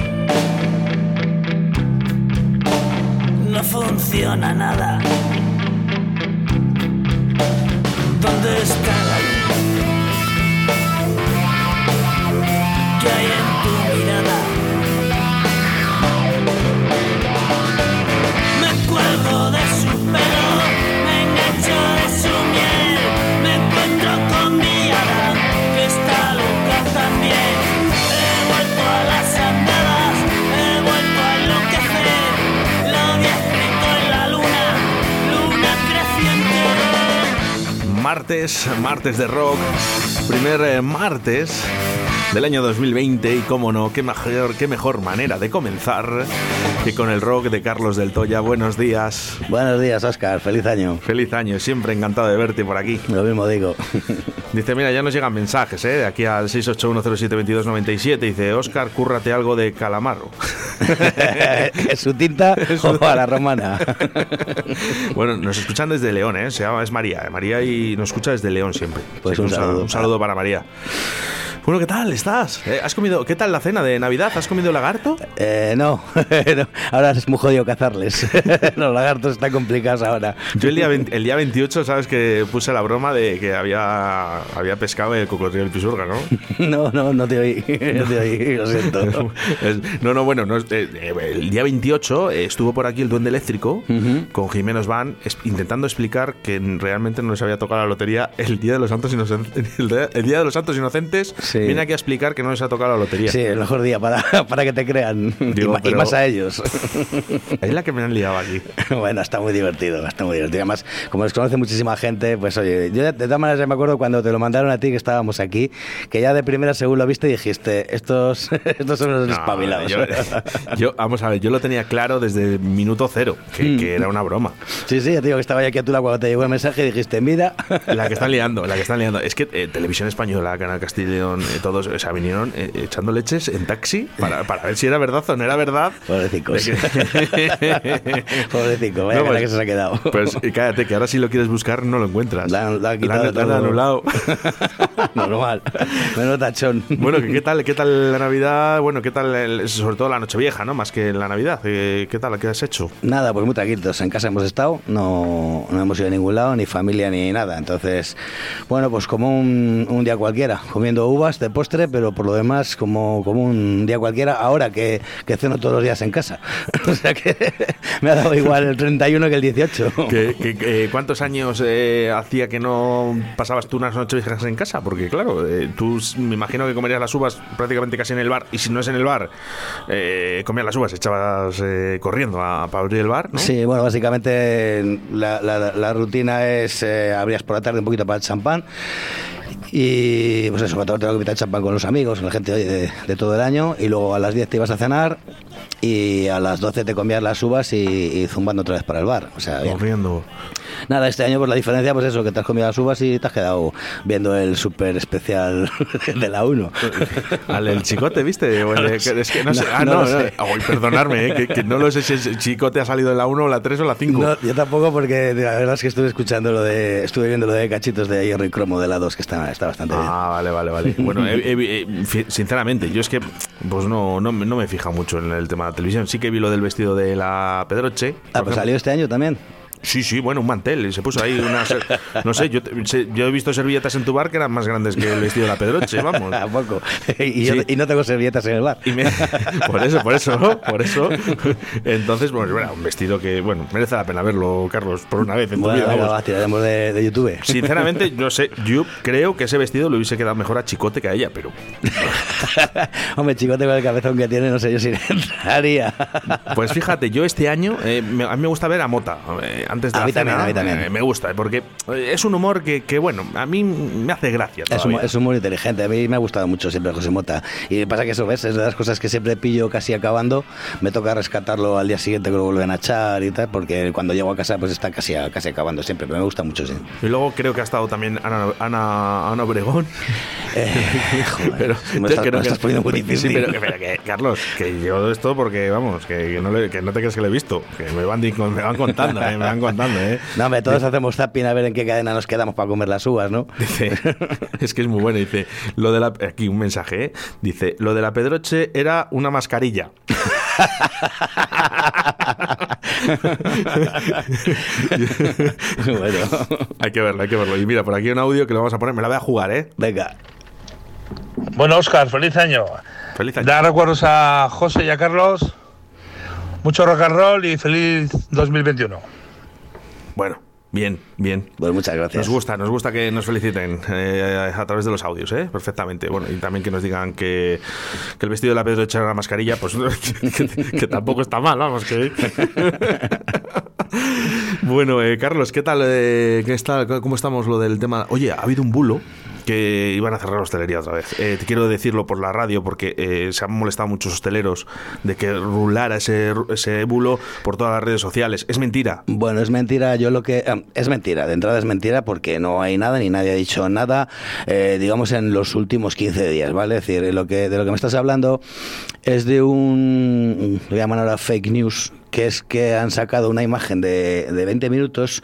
Funciona nada. Martes, de rock, primer eh, martes del año 2020 y cómo no, qué mejor, qué mejor manera de comenzar que con el rock de Carlos del Toya. Buenos días. Buenos días, Oscar. Feliz año. Feliz año, siempre encantado de verte por aquí. Lo mismo digo. Dice, mira, ya nos llegan mensajes, ¿eh? De aquí al 681072297. Dice, Oscar, cúrrate algo de calamaro. ¿Es su tinta o a la romana? bueno, nos escuchan desde León, ¿eh? Se llama, es María. María y nos escucha desde León siempre. Pues un sal- saludo. Un saludo para María. Bueno, ¿qué tal estás? Eh, ¿Has comido, ¿Qué tal la cena de Navidad? ¿Has comido lagarto? Eh, no. no, ahora es muy jodido cazarles. Los lagartos están complicados ahora. Yo el día, 20 el día 28, sabes que puse la broma de que había, había pescado el cocodrilo del Pisurga, ¿no? No, no, no te oí. No te oí, lo siento. No, no, bueno, no, eh, eh, el día 28 eh, estuvo por aquí el Duende Eléctrico con Jiménez Van intentando explicar que realmente no les había tocado la lotería el Día de los Santos Inocentes. El Día de los Santos Inocentes viene aquí a explicar que no les ha tocado la lotería. Sí, el mejor día para, para que te crean. Digo, y, ma- y pero- más a ellos. Es la que me han liado aquí. Bueno, está muy divertido, está muy divertido. Además, como les conoce muchísima gente, pues oye, yo de, todas maneras ya me acuerdo cuando te lo mandaron a ti, que estábamos aquí, que ya de primera según lo viste dijiste, estos, estos son los No, espabilados. yo, yo- vamos a ver, yo lo tenía claro desde minuto cero, que, que era una broma. Sí, sí, te digo que estaba ya aquí a tu lado cuando te llegó el mensaje y dijiste, mira. La que están liando, la que están liando. Es que eh, Televisión Española, Canal Castellón, eh, todos, o sea, vinieron eh, echando leches en taxi para, para ver si era verdad o no era verdad. Pobrecicos. Pobrecito, vaya No, pues- que se ha quedado. Pues eh, cállate, que ahora si lo quieres buscar no lo encuentras. La, la La han- la han anulado. Normal. Menos tachón. Bueno, ¿qué qué tal, ¿qué tal la Navidad? Bueno, ¿qué tal, el- sobre todo la Nochevieja, ¿no? Más que la Navidad. Eh, ¿Qué tal? ¿Qué has hecho? Nada, pues muy tranquilos. En casa hemos estado, no, no hemos ido a ningún lado, ni familia ni nada. Entonces, bueno, pues como un, un día cualquiera, comiendo uvas de postre, pero por lo demás, como, como un día cualquiera, ahora que, que ceno todos los días en casa. o sea que me ha dado igual el 31 que el 18. ¿Qué- qué- qué- ¿Cuántos años eh, hacía que no pasabas tú unas Nocheviejas en casa? Porque, claro, eh, tú me imagino que comerías las uvas prácticamente casi en el bar. Y si no es en el bar, eh, comías las uvas, echabas eh, corriendo a, para abrir el bar, ¿no? Sí, bueno, básicamente la, la- la rutina es eh, abrías por la tarde un poquito para el champán y pues eso, cuando tengo que invitar champán con los amigos, con la gente de, de todo el año y luego a las 10 te ibas a cenar y a las 12 te comías las uvas y, zumbando otra vez para el bar. O. Corriendo. Nada, este año pues la diferencia pues eso, que te has comido las uvas y te has quedado viendo el súper especial de la 1. Al el chicote, ¿viste? O de- es que no sé. Ah, No, no, no no. sé. Ay, perdonarme, eh, que, que no lo sé si el chicote ha salido en la 1, la 3 o la 5. No, yo tampoco porque la verdad es que estuve escuchando lo de, estuve viendo lo de cachitos de hierro y cromo de la 2 que está, está bastante bien. Ah, vale, vale, vale. Bueno, eh, eh, eh, sinceramente, yo es que pues no, no, me- no me fija mucho en el tema de la televisión. Sí que vi lo del vestido de la Pedroche. Ah, pues ejemplo. salió este año también. Sí, sí, bueno, un mantel. y Se puso ahí una... ser- No sé, yo, yo he visto servilletas en tu bar que eran más grandes que el vestido de la Pedroche, vamos. Tampoco. Y, yo- Sí. y no tengo servilletas en el bar. Y me- por eso, por eso, ¿no? por eso. Entonces, bueno, era un vestido que, bueno, merece la pena verlo, Carlos, por una vez en tu Bueno, vida. vamos. va, tiraremos de, de YouTube. Sinceramente, no sé, yo creo que ese vestido le hubiese quedado mejor a Chicote que a ella, pero Hombre, chicote con el cabezón que tiene, no sé yo si le entraría. Pues fíjate, yo este año, eh, me- a mí me gusta ver a Mota. Eh, antes de A la mí también, cena, a mí también. eh, me gusta, porque eh, es un humor que, que, bueno, a mí me hace gracia. Es, humor, es humor inteligente, a mí me ha gustado mucho siempre José Mota. Y pasa que eso, ¿ves? Es de las cosas que siempre pillo casi acabando, me toca rescatarlo al día siguiente que lo vuelven a echar y tal, porque cuando llego a casa pues está casi, casi acabando siempre, pero me gusta mucho, sí. Y luego creo que ha estado también Ana, Ana, Ana Obregón. pero me estás- creo me estás poniendo muy difícil. Sí, pero, pero que, Carlos, que yo esto porque, vamos, que, que no, le- que no te crees que lo he visto, que me van, me van contando, eh, me van contando, ¿eh? No, hombre, todos hacemos zapping a ver en qué cadena nos quedamos para comer las uvas, ¿no? Dice, es que es muy bueno, dice, lo de la, aquí un mensaje, ¿eh? dice, lo de la Pedroche era una mascarilla. bueno. Hay que verlo, hay que verlo. Y mira, por aquí un audio que lo vamos a poner, me la voy a jugar, ¿eh? Venga. Bueno, Oscar, feliz año. Feliz año. Da recuerdos a José y a Carlos. Mucho rock and roll y feliz 2021. Bueno, bien, bien. Pues muchas gracias. Nos gusta, nos gusta que nos feliciten eh, a través de los audios, ¿eh? Perfectamente. Bueno, y también que nos digan que, que el vestido de la Pedroche era una mascarilla, pues que, que- que tampoco está mal, vamos, que... bueno, eh, Carlos, ¿qué tal? eh, ¿qué está, ¿Cómo estamos lo del tema? Oye, ha habido un bulo que iban a cerrar la hostelería otra vez. Eh, te quiero decirlo por la radio porque eh, se han molestado muchos hosteleros de que rulara ese, ese bulo por todas las redes sociales. Es mentira. Bueno, es mentira. Yo lo que. eh, es mentira. De entrada es mentira porque no hay nada ni nadie ha dicho nada, eh, digamos, en los últimos 15 días, ¿vale? Es decir, lo que, de lo que me estás hablando es de un. Lo llaman ahora fake news que es que han sacado una imagen de, de 20 minutos,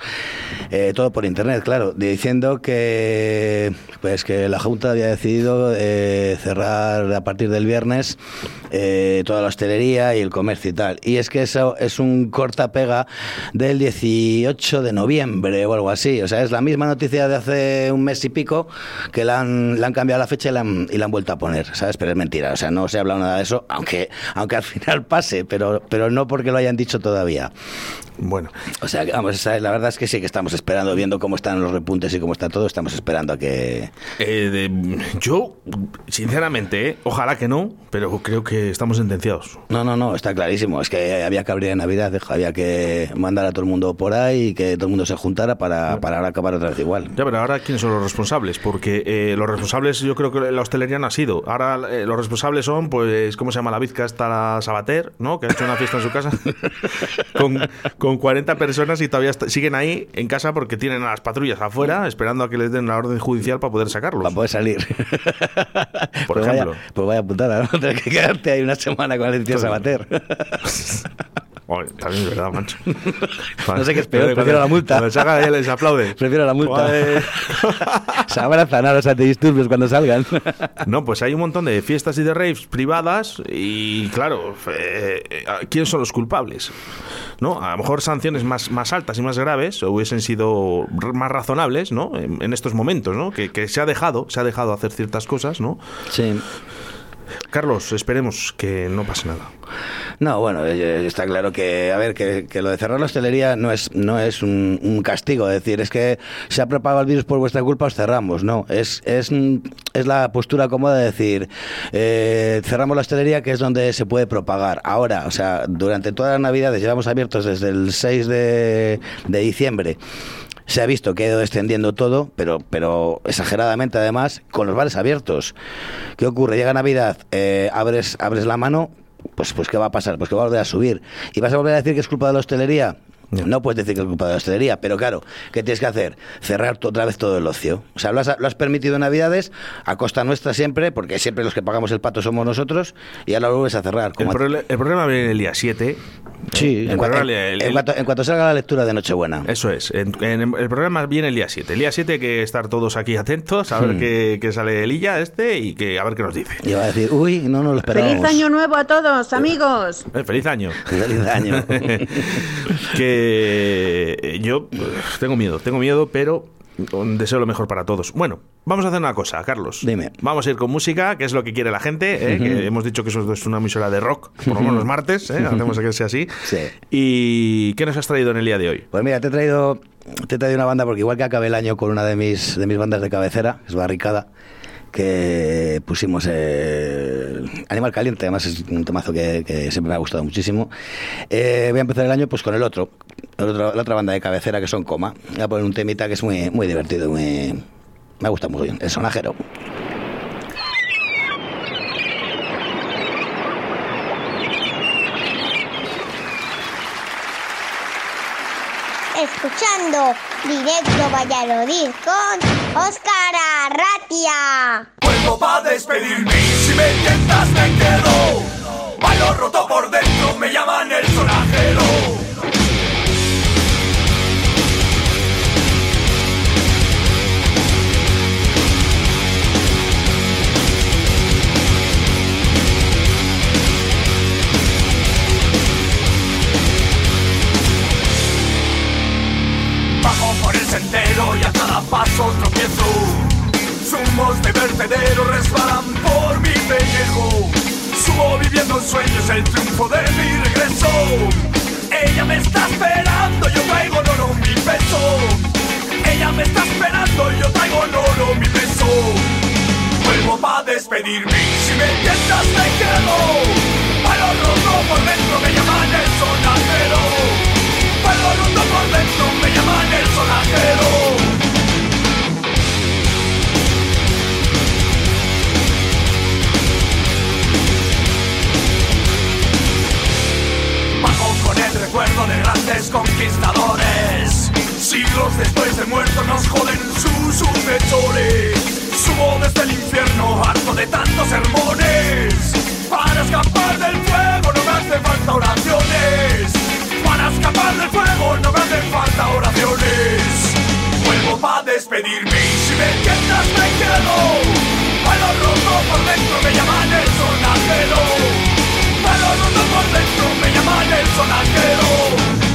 eh, todo por internet, claro, diciendo que pues que la Junta había decidido eh, cerrar a partir del viernes eh, toda la hostelería y el comercio y tal. Y es que eso es un corta-pega del 18 de noviembre o algo así. O sea, es la misma noticia de hace un mes y pico que la han, le han cambiado la fecha y la han, y la han vuelto a poner, ¿sabes? Pero es mentira. O sea, no se ha hablado nada de eso, aunque, aunque al final pase, pero, pero no porque lo hayan dicho todavía. Bueno. O sea, vamos, la verdad es que sí que estamos esperando, viendo cómo están los repuntes y cómo está todo, estamos esperando a que... Eh, de- yo, sinceramente, eh, ojalá que no, pero creo que estamos sentenciados. No, no, no, está clarísimo. Es que había que abrir en Navidad, había que mandar a todo el mundo por ahí y que todo el mundo se juntara para, para ahora acabar otra vez igual. Ya, pero ahora, ¿quiénes son los responsables? Porque eh, los responsables, yo creo que la hostelería no ha sido. Ahora, eh, los responsables son, pues, ¿cómo se llama la bizca esta la Sabater, ¿no? Que ha hecho una fiesta en su casa con, con 40 personas y todavía siguen ahí en casa porque tienen a las patrullas afuera esperando a que les den la orden judicial para poder sacarlos. Para poder salir. Por pues, ejemplo. Vaya, pues vaya putada, ¿no? Tener que quedarte ahí una semana con el tío Sabater. Oye, también es verdad, macho. No sé qué es peor, prefiero la multa. Cuando salga él les aplaude. Prefiero la multa. Se abrazan a los antidisturbios cuando salgan. No, pues hay un montón de fiestas y de raves privadas y claro, eh, eh, ¿quiénes son los culpables? ¿No? A lo mejor sanciones más, más altas y más graves hubiesen sido más razonables, ¿no? En, en estos momentos, ¿no? Que, que se ha dejado, se ha dejado hacer ciertas cosas, ¿no? Sí. Carlos, esperemos que no pase nada. No, bueno, eh, está claro que, a ver, que, lo de cerrar la hostelería no es, no es un, un castigo, es decir, es que se ha propagado el virus por vuestra culpa, os cerramos, no, es, es, es la postura cómoda de decir, eh, cerramos la hostelería que es donde se puede propagar. Ahora, o sea, durante todas las navidades llevamos abiertos desde el 6 de, de diciembre. Se ha visto que ha ido descendiendo todo, pero, pero exageradamente además, con los bares abiertos. ¿Qué ocurre? Llega Navidad, eh, abres, abres la mano, pues, pues ¿qué va a pasar? Pues que va a volver a subir. ¿Y vas a volver a decir que es culpa de la hostelería? No puedes decir que es culpa de la hostelería, pero claro, ¿qué tienes que hacer? Cerrar otra vez todo el ocio. O sea, lo has, lo has permitido en Navidades a costa nuestra siempre, porque siempre los que pagamos el pato somos nosotros, y ahora lo vuelves a cerrar. El, como a- el problema viene el día 7. Sí, el en, cua- el- cuanto, en cuanto salga la lectura de Nochebuena. Eso es. En- en- el problema viene el día 7. El día 7 hay que estar todos aquí atentos a ver Hmm. qué, qué sale el Illa este y que a ver qué nos dice. Y va a decir, uy, no nos lo esperábamos. ¡Feliz año nuevo a todos, amigos! Eh, feliz año. Feliz año. que eh, yo tengo miedo, tengo miedo, pero deseo lo mejor para todos. Bueno, vamos a hacer una cosa, Carlos. Dime. Vamos a ir con música, que es lo que quiere la gente. ¿eh? que hemos dicho que eso es una emisora de rock, por lo menos los martes. ¿eh? Hacemos que sea así. Sí. ¿Y qué nos has traído en el día de hoy? Pues mira, te he traído, te he traído una banda porque igual que acabé el año con una de mis, de mis bandas de cabecera, es Barricada, que pusimos eh, Animal Caliente, además es un temazo que, siempre me ha gustado muchísimo. Eh, voy a empezar el año pues con el otro. el otro- la otra banda de cabecera que son Coma. Voy a poner un temita que es muy, muy divertido, muy, me gusta muy bien, el sonajero. Escuchando directo Valladolid con Óscar Arratia. Vuelvo pa' despedirme si me tientas me quedo. Bailo roto por dentro, me llaman el sonajero. Sendero y a cada paso tropiezo. Zumos de vertedero resbalan por mi pellejo. Subo viviendo en sueños el triunfo de mi regreso. Ella me está esperando, yo traigo oro mi peso. Ella me está esperando, yo traigo oro mi peso. Vuelvo pa' despedirme si me tientas me quedo. Palo roto por dentro, me llaman el. Palo roto por dentro, me llaman el sonajero. Bajo con el recuerdo de grandes conquistadores. Siglos después de muertos nos joden sus sucesores. Despedirme y si me entiendas me quedo. Palo roto por dentro me llaman el sonajero. Palo roto por dentro me llaman el sonajero.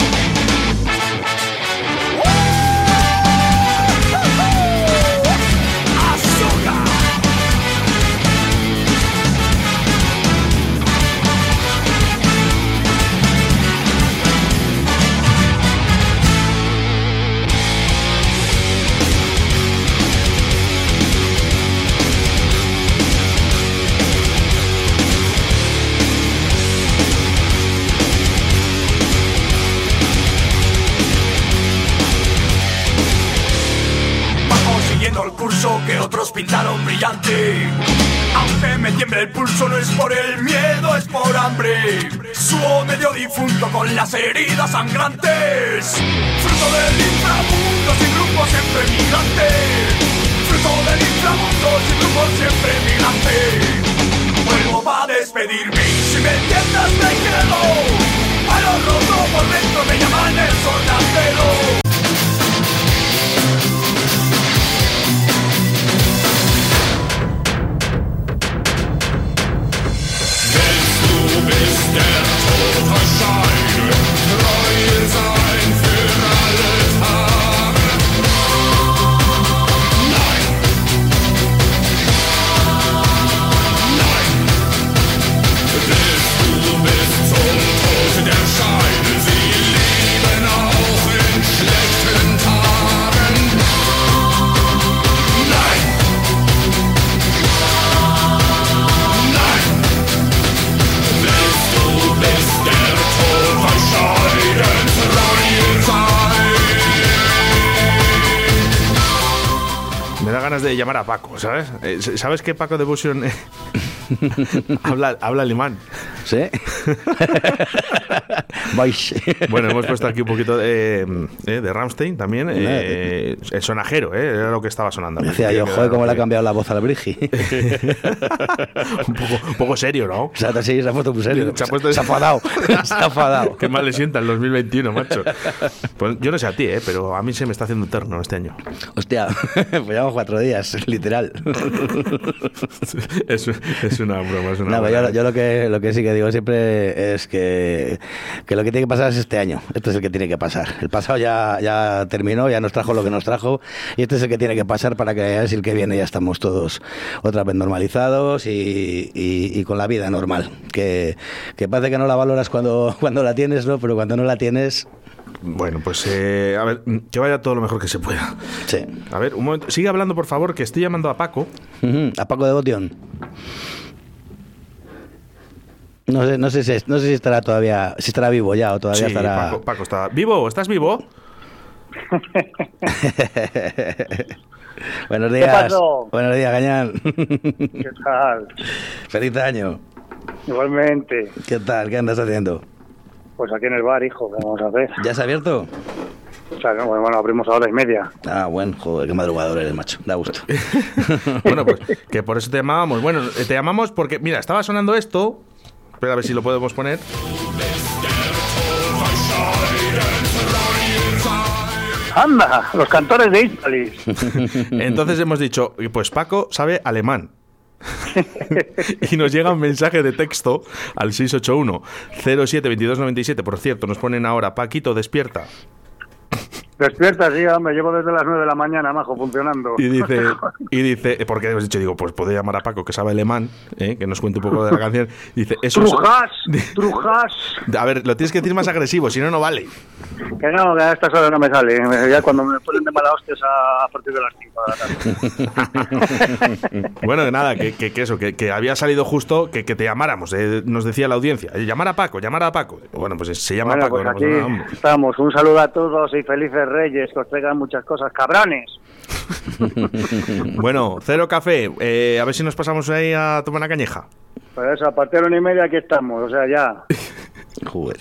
Tiemble el pulso no es por el miedo, es por hambre. Subo medio difunto con las heridas sangrantes. Fruto del inframundo sin grupo siempre migrante. Fruto del inframundo sin grupo siempre migrante. Vuelvo pa' despedirme si me entiendas me quedo. Palo roto por dentro me llaman el sonajero. bis der Tod erscheint, treu sein. Ganas de llamar a Paco, ¿sabes? Eh, ¿Sabes que Paco Devotion habla, habla alemán? ¿Sí? Vais. Bueno, hemos puesto aquí un poquito de, eh, de Ramstein también. eh, el sonajero, eh, era lo que estaba sonando. Decía yo, joder, cómo le ha cambiado la voz al Brigi. un, poco, un poco serio, ¿no? O sea, sí, se ha puesto muy serio. Se ha, puesto... se ha enfadado. Se ha enfadado. Qué mal le sienta el 2021, macho. Pues yo no sé a ti, ¿eh? pero a mí se me está haciendo eterno este año. Hostia, pues llevamos cuatro días, literal. es, es una broma, es una No, broma. yo, yo lo que lo que sí que digo siempre es que, que lo que tiene que pasar es este año. Este es el que tiene que pasar. El pasado ya, ya terminó, ya nos trajo lo que nos trajo, y este es el que tiene que pasar para que es el que viene ya estamos todos otra vez normalizados y, y- y con la vida normal. Que, que parece que no la valoras cuando, cuando la tienes, ¿no? Pero cuando no la tienes, Bueno, pues eh, a ver, que vaya todo lo mejor que se pueda. Sí. A ver, un momento. Sigue hablando, por favor, que estoy llamando a Paco. A Paco de Botión. No sé, no sé, si, no sé si estará todavía, si estará vivo ya o todavía Sí, estará. Paco, Paco está vivo. ¿Estás vivo? Buenos ¿Qué días. pasó? Buenos días, Gañán. ¿Qué tal? Feliz año. Igualmente. ¿Qué tal? ¿Qué andas haciendo? Pues aquí en el bar, hijo, ¿qué vamos a hacer? ¿Ya se ha abierto? O sea, no, bueno, abrimos a hora y media. Ah, bueno, joder, qué madrugador eres, macho. Da gusto. bueno, pues que por eso te llamábamos. Bueno, te llamamos porque, mira, estaba sonando esto. Espera a ver si lo podemos poner. ¡Anda! Los cantores de Ispalis. Entonces hemos dicho, pues Paco sabe alemán. y nos llega un mensaje de texto al 681 07 2297. Por cierto, nos ponen ahora, Paquito, despierta. Despierta, sí, hombre, llevo desde las 9 de la mañana, majo, funcionando. Y dice, y dice, porque hemos dicho, digo, pues puedo llamar a Paco, que sabe alemán, eh, que nos cuente un poco de la canción. Y dice, eso es- ¡Trujas! ¡Trujas! A ver, lo tienes que decir más agresivo, si no, no vale. Que no, que a estas horas no me sale. Ya cuando me ponen de mala hostias a, a partir de las 5 de la tarde. Bueno, que nada, que, que- que eso, que, que había salido justo que, te llamáramos, eh, nos decía la audiencia. eh, Llamar a Paco, llamar a Paco. Bueno, pues se llama Bueno, Paco. pues no aquí hombre. estamos. Un saludo a todos y felices reyes, que os traigan muchas cosas. ¡Cabrones! Bueno, cero café. eh, a ver si nos pasamos ahí a tomar una cañeja. Pues eso, a partir de una y media aquí estamos, o sea, ya. Joder.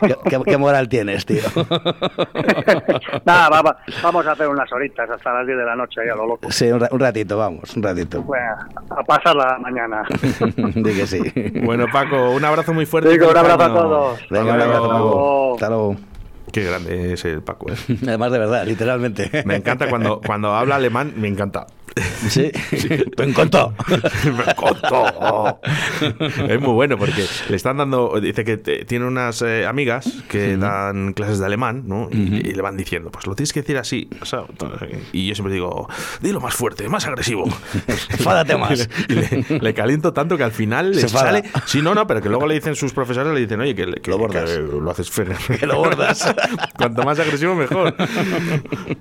¿Qué, qué- qué moral tienes, tío? Nada, va- va- vamos a hacer unas horitas hasta las 10 de la noche, ya lo loco. Sí, un, ra- un ratito, vamos, un ratito. Bueno, a pasar la mañana. Di que sí. Bueno, Paco, un abrazo muy fuerte. Digo, un abrazo a todos. Venga, un Hasta abrazo, luego. Paco. Hasta luego. Qué grande es el Paco, ¿eh? Además, de verdad, literalmente. Me encanta cuando, cuando habla alemán, me encanta. Sí, me encantó. me encantó. Es muy bueno porque le están dando, dice que te- tiene unas eh, amigas que dan clases de alemán, ¿no? Y, y le van diciendo, pues lo tienes que decir así. o sea, y yo siempre digo, dilo más fuerte, más agresivo. Enfádate más. Y le, le caliento tanto que al final le Se enfada. sale. Sí, no, no, pero que luego le dicen sus profesores, le dicen, oye, que, que- que lo haces Que lo bordas. Cuanto más agresivo, mejor.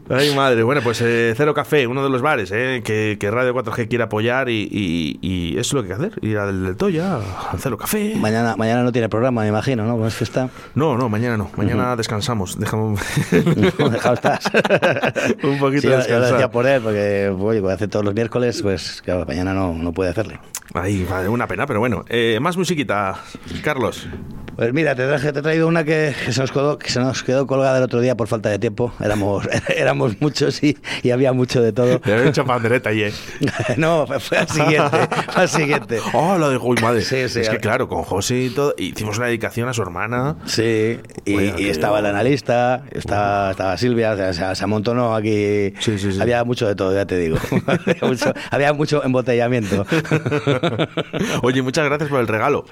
Ay, madre. Bueno, pues eh, Cero Café, uno de los bares eh, que, que Radio 4G quiere apoyar y, y- y eso es lo que hay que hacer. Ir al del Toya, al Cero Café. Mañana, mañana no tiene programa, me imagino, ¿no? Como es fiesta. No, no, mañana no. Mañana descansamos. Dejamos Dejado estás. un poquito Sí, yo, yo lo descansar. decía por él, porque oye, como hace todos los miércoles, pues claro, mañana no, no puede hacerle. Ay, madre, una pena, pero bueno. Eh, más musiquita, Carlos. Pues mira, te, traje- te he traído una que, que se nos quedó, que se nos quedó colgada el otro día por falta de tiempo. Éramos, éramos muchos y, y había mucho de todo. Te he hecho y no, fue al siguiente. Fue al siguiente. Oh, lo de uy, madre. Sí, sí, es que claro, con José y todo, hicimos una dedicación a su hermana. Sí, y, estaba el analista, estaba, estaba Silvia, o sea, se, amontonó aquí. Había mucho de todo, ya te digo. había, mucho, había mucho embotellamiento. Oye, muchas gracias por el regalo.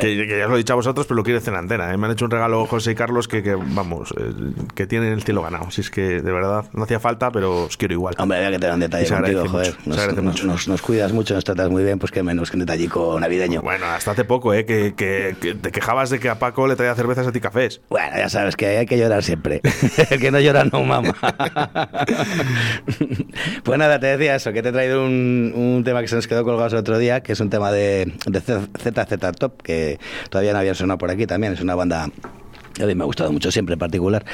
Que, que ya os lo he dicho a vosotros, pero lo quiero decir en antena. ¿eh? Me han hecho un regalo José y Carlos que, que, vamos, eh, que tienen el cielo ganado. Si es que de verdad no hacía falta, pero os quiero igual. Hombre, había que tener un detalle agradece joder. mucho, se Nos, agradece nos- mucho. nos- nos cuidas mucho, nos tratas muy bien, pues que menos que un detallico navideño. Bueno, hasta hace poco, ¿eh? Que, que- que te quejabas de que a Paco le traía cervezas a ti cafés. Bueno, ya sabes que hay que llorar siempre. El que no llora no mama. pues nada, te decía eso, que te he traído un, un tema que se nos quedó colgado el otro día, que es un tema de, de ZZ Top, que todavía no había sonado por aquí también. Es una banda a mí me ha gustado mucho siempre en particular.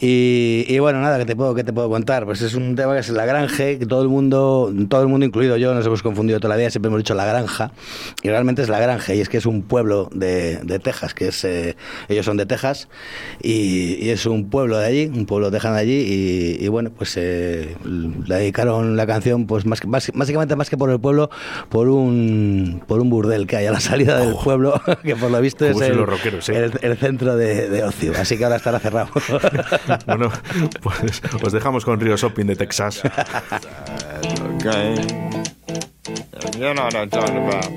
Y, y bueno, nada, ¿qué te, puedo, ¿qué te puedo contar? Pues es un tema que es La Granje, que todo el mundo, todo el mundo incluido yo, nos hemos confundido toda la vida, siempre hemos dicho La Granja, y realmente es La Granje, y es que es un pueblo de, de Texas, que es, eh, ellos son de Texas, y, y es un pueblo de allí, un pueblo tejano de allí, y, y bueno, pues eh, le dedicaron la canción, pues más, más- básicamente más que por el pueblo, por un, por un burdel que hay a la salida del pueblo, que por lo visto es Como son el, los rockeros, ¿eh? el- el centro de, de ocio, así que ahora estará cerrado. Bueno, pues os dejamos con Río Shopping de Texas. You know what I'm talking about.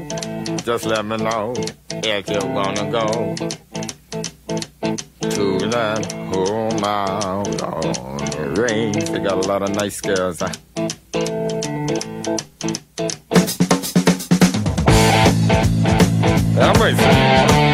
Just let me know if you wanna go to that home out on the range. They got a lot of nice girls. huh? I'm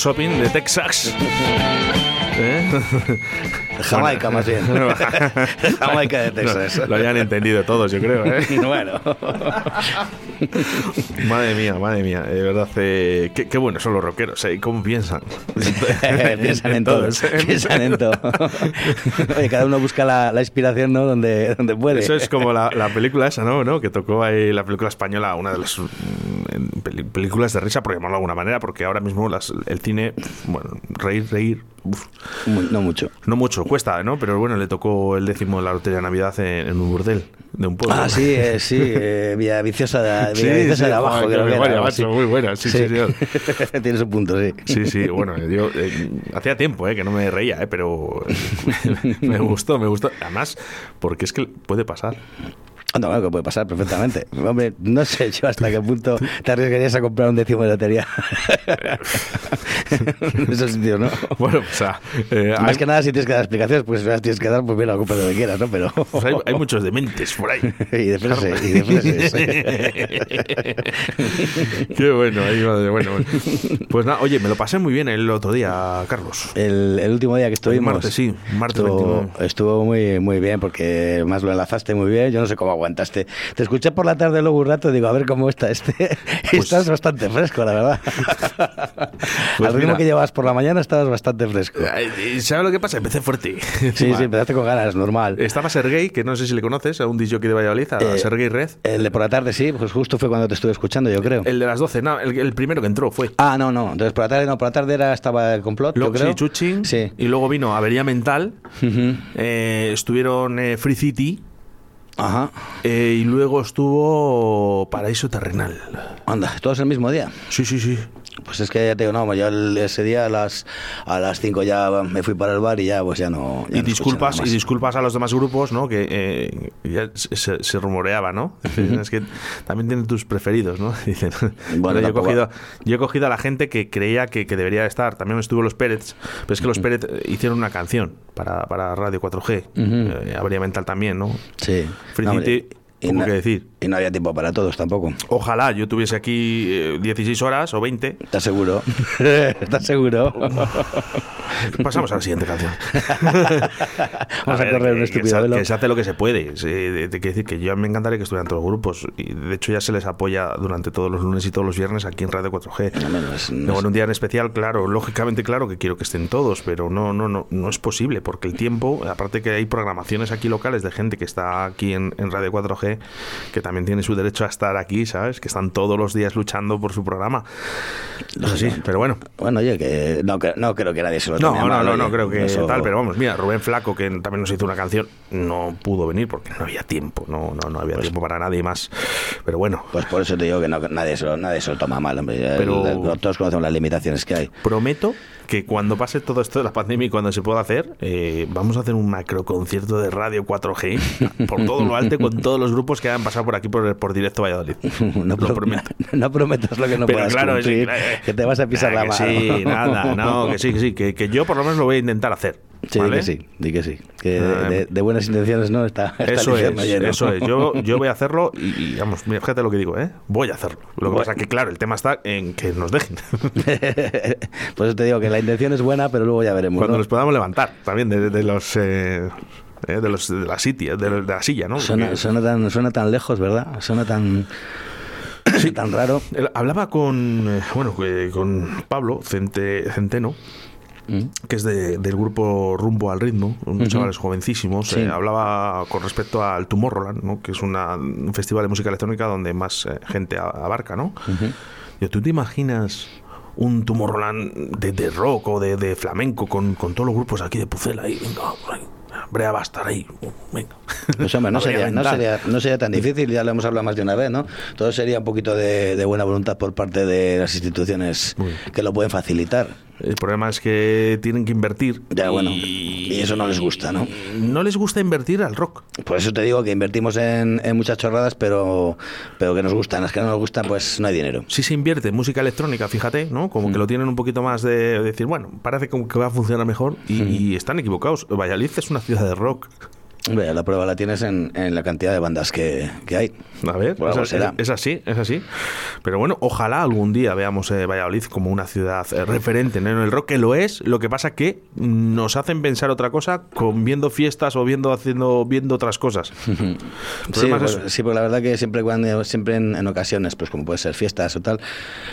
Shopping de Texas. ¿Eh? Jamaica, más bien. Jamaica de Texas. No, lo habían entendido todos, yo creo. ¿eh? bueno. Madre mía, madre mía. De verdad, eh, qué, qué buenos son los rockeros. ¿eh? ¿Cómo piensan? piensan en todos. Piensan en todo. Oye, cada uno busca la, la inspiración, ¿no? Donde, donde puede. Eso es como la, la película esa, ¿no? ¿no? Que tocó ahí la película española, una de las películas de risa, por llamarlo de alguna manera, porque ahora mismo las, el cine, bueno, reír, reír. uf. No mucho. No mucho, cuesta, ¿no? Pero bueno, le tocó el décimo de la lotería de Navidad en, en un burdel de un pueblo. Ah, sí, eh, sí, eh, Villa Viciosa de, Sí, Viciosa sí, de abajo. creo que era, macho, muy buena, sí, sí, señor. Tiene su punto, sí. Sí, sí, bueno, yo eh, hacía tiempo eh, que no me reía, eh, pero me gustó, me gustó. Además, porque es que puede pasar. No, bueno, que puede pasar perfectamente. Hombre, no sé yo hasta qué punto te arriesgarías a comprar un décimo de lotería. en esos sitios, ¿no? Bueno, o sea, eh, Más hay, que nada, si tienes que dar explicaciones, pues si las tienes que dar, pues mira, compra lo que quieras, ¿no? Pero... pues hay, hay muchos dementes por ahí. y de freses, y de freses. Qué bueno, ahí, madre, bueno, bueno. Pues nada, oye, me lo pasé muy bien el otro día, Carlos. El, el último día que estuvimos. martes, sí, martes estuvo, 29. estuvo muy, muy bien porque más lo enlazaste muy bien. Yo no sé cómo aguantaste. Te escuché por la tarde luego un rato y digo, a ver cómo está este. Y estás bastante fresco, la verdad. Pues Al ritmo mira. que llevas por la mañana estabas bastante fresco. ¿Sabes lo que pasa? Empecé fuerte. Sí, sí, empezaste con ganas, normal. Estaba Sergey, que no sé si le conoces, a un jockey de Valladolid, a Eh, Sergey Red. El de por la tarde, sí, pues justo fue cuando te estuve escuchando, yo creo. El de las 12, no, el, el primero que entró fue. Ah, no, no. Entonces por la tarde, no, por la tarde era, estaba el complot, Luego, yo creo. sí, Chuching. Sí. Y luego vino Avería Mental. Ujú. eh, estuvieron eh, Free City. Ajá. eh, y luego estuvo Paraíso Terrenal. Anda, todos el mismo día. Sí, sí, sí. Pues es que ya te digo, no, yo ese día a las a las 5 ya me fui para el bar y ya pues ya no. ya Y no disculpas, nada y disculpas a los demás grupos, ¿no? Que eh, ya se, rumoreaba, ¿no? es que también tienen tus preferidos, ¿no? Dicen. Pero yo, he cogido, yo he cogido a la gente que creía que, que debería estar. También estuvo los Pérez, pero es que los Pérez eh, hicieron una canción para, para Radio 4G. Ujú. Eh, Avería Mental también, ¿no? Sí. No, y no- que decir. Y no había tiempo para todos tampoco. Ojalá yo tuviese aquí eh, 16 horas o 20. ¿Estás seguro? ¿Estás seguro? Pasamos a la siguiente canción. Vamos a ver, correr un que- que estúpido velo. que se hace lo que se puede. Sí, de- de- quiero decir que yo me encantaría que estuvieran todos los grupos. Y de hecho ya se les apoya durante todos los lunes y todos los viernes aquí en Radio 4G. Luego en un día en especial, claro, lógicamente claro que quiero que estén todos, pero no, no, no, no es posible porque el tiempo, aparte que hay programaciones aquí locales de gente que está aquí en, en Radio 4G, Que también tiene su derecho a estar aquí, ¿sabes? Que están todos los días luchando por su programa. No sé si, pero bueno. Bueno, oye, que no, no creo que nadie se lo No, tome no, mal, no, oye. no creo que Eso- tal, pero vamos, mira, Rubén Flaco, que también nos hizo una canción, no pudo venir porque no había tiempo, no, no, no había tiempo para nadie más. Pero bueno. Pues por eso te digo que no, nadie, se lo, nadie se lo toma mal, hombre. Pero- todos conocemos las limitaciones que hay. Prometo que cuando pase todo esto de la pandemia y cuando se pueda hacer, eh, vamos a hacer un macro concierto de radio 4G por todo lo alto con todos los grupos que han pasado por aquí por, por directo Valladolid. No, Lo pro- prometo. no prometas lo que no Pero puedas claro, cumplir, sí, eh, que te vas a pisar la mano. Sí, nada, no, que sí, que sí, que, que yo por lo menos lo voy a intentar hacer. Sí, ¿vale? que sí, di que sí. Que Ah, de, de- de buenas intenciones no está, está Eso es, lleno. eso es. Yo, yo voy a hacerlo y, y, vamos, mira, fíjate lo que digo, ¿eh? Voy a hacerlo. Lo que Bueno. pasa que, claro, el tema está en que nos dejen. Por eso te digo que la intención es buena, pero luego ya veremos. Cuando ¿no? nos podamos levantar también de, de los... eh, eh, de, los, de la sitia, de, de la silla, ¿no? Suena, Porque- suena tan, suena tan lejos, ¿verdad? Suena tan, tan raro. Hablaba con, eh, bueno, eh, con Pablo Cente- Centeno, que es de- del grupo Rumbo al Ritmo, unos Ujú. chavales jovencísimos. Sí. eh, hablaba con respecto al Tomorrowland, ¿no? que es una- un festival de música electrónica donde más eh, gente abarca, ¿no? Digo, ¿Tú te imaginas un Tomorrowland de, de rock o de, de flamenco con, con todos los grupos aquí de Pucela ahí? Venga, por ahí. Brea va a estar ahí. Venga. Pues hombre, no sería, no, sería, no sería tan difícil, ya lo hemos hablado más de una vez, ¿no? Todo sería un poquito de, de buena voluntad por parte de las instituciones que lo pueden facilitar. El problema es que tienen que invertir. Ya, bueno, y eso no les gusta, ¿no? No les gusta invertir al rock. Por eso te digo que invertimos en, en muchas chorradas, pero, pero que nos gustan. Las que no nos gustan, pues no hay dinero. Si se invierte en música electrónica, fíjate, ¿no? Como que lo tienen un poquito más de decir, bueno, parece como que va a funcionar mejor y, y están equivocados. Valladolid es una ciudad de rock. Hombre, la prueba la tienes en, en la cantidad de bandas que, que hay. A ver, Por es, así, es así. Pero bueno, ojalá algún día veamos eh, Valladolid como una ciudad eh, referente ¿no? en el rock, que lo es. Lo que pasa que nos hacen pensar otra cosa con viendo fiestas o viendo haciendo viendo otras cosas. Sí, es pues, sí, porque la verdad que siempre cuando siempre en, en ocasiones, pues como puede ser fiestas o tal,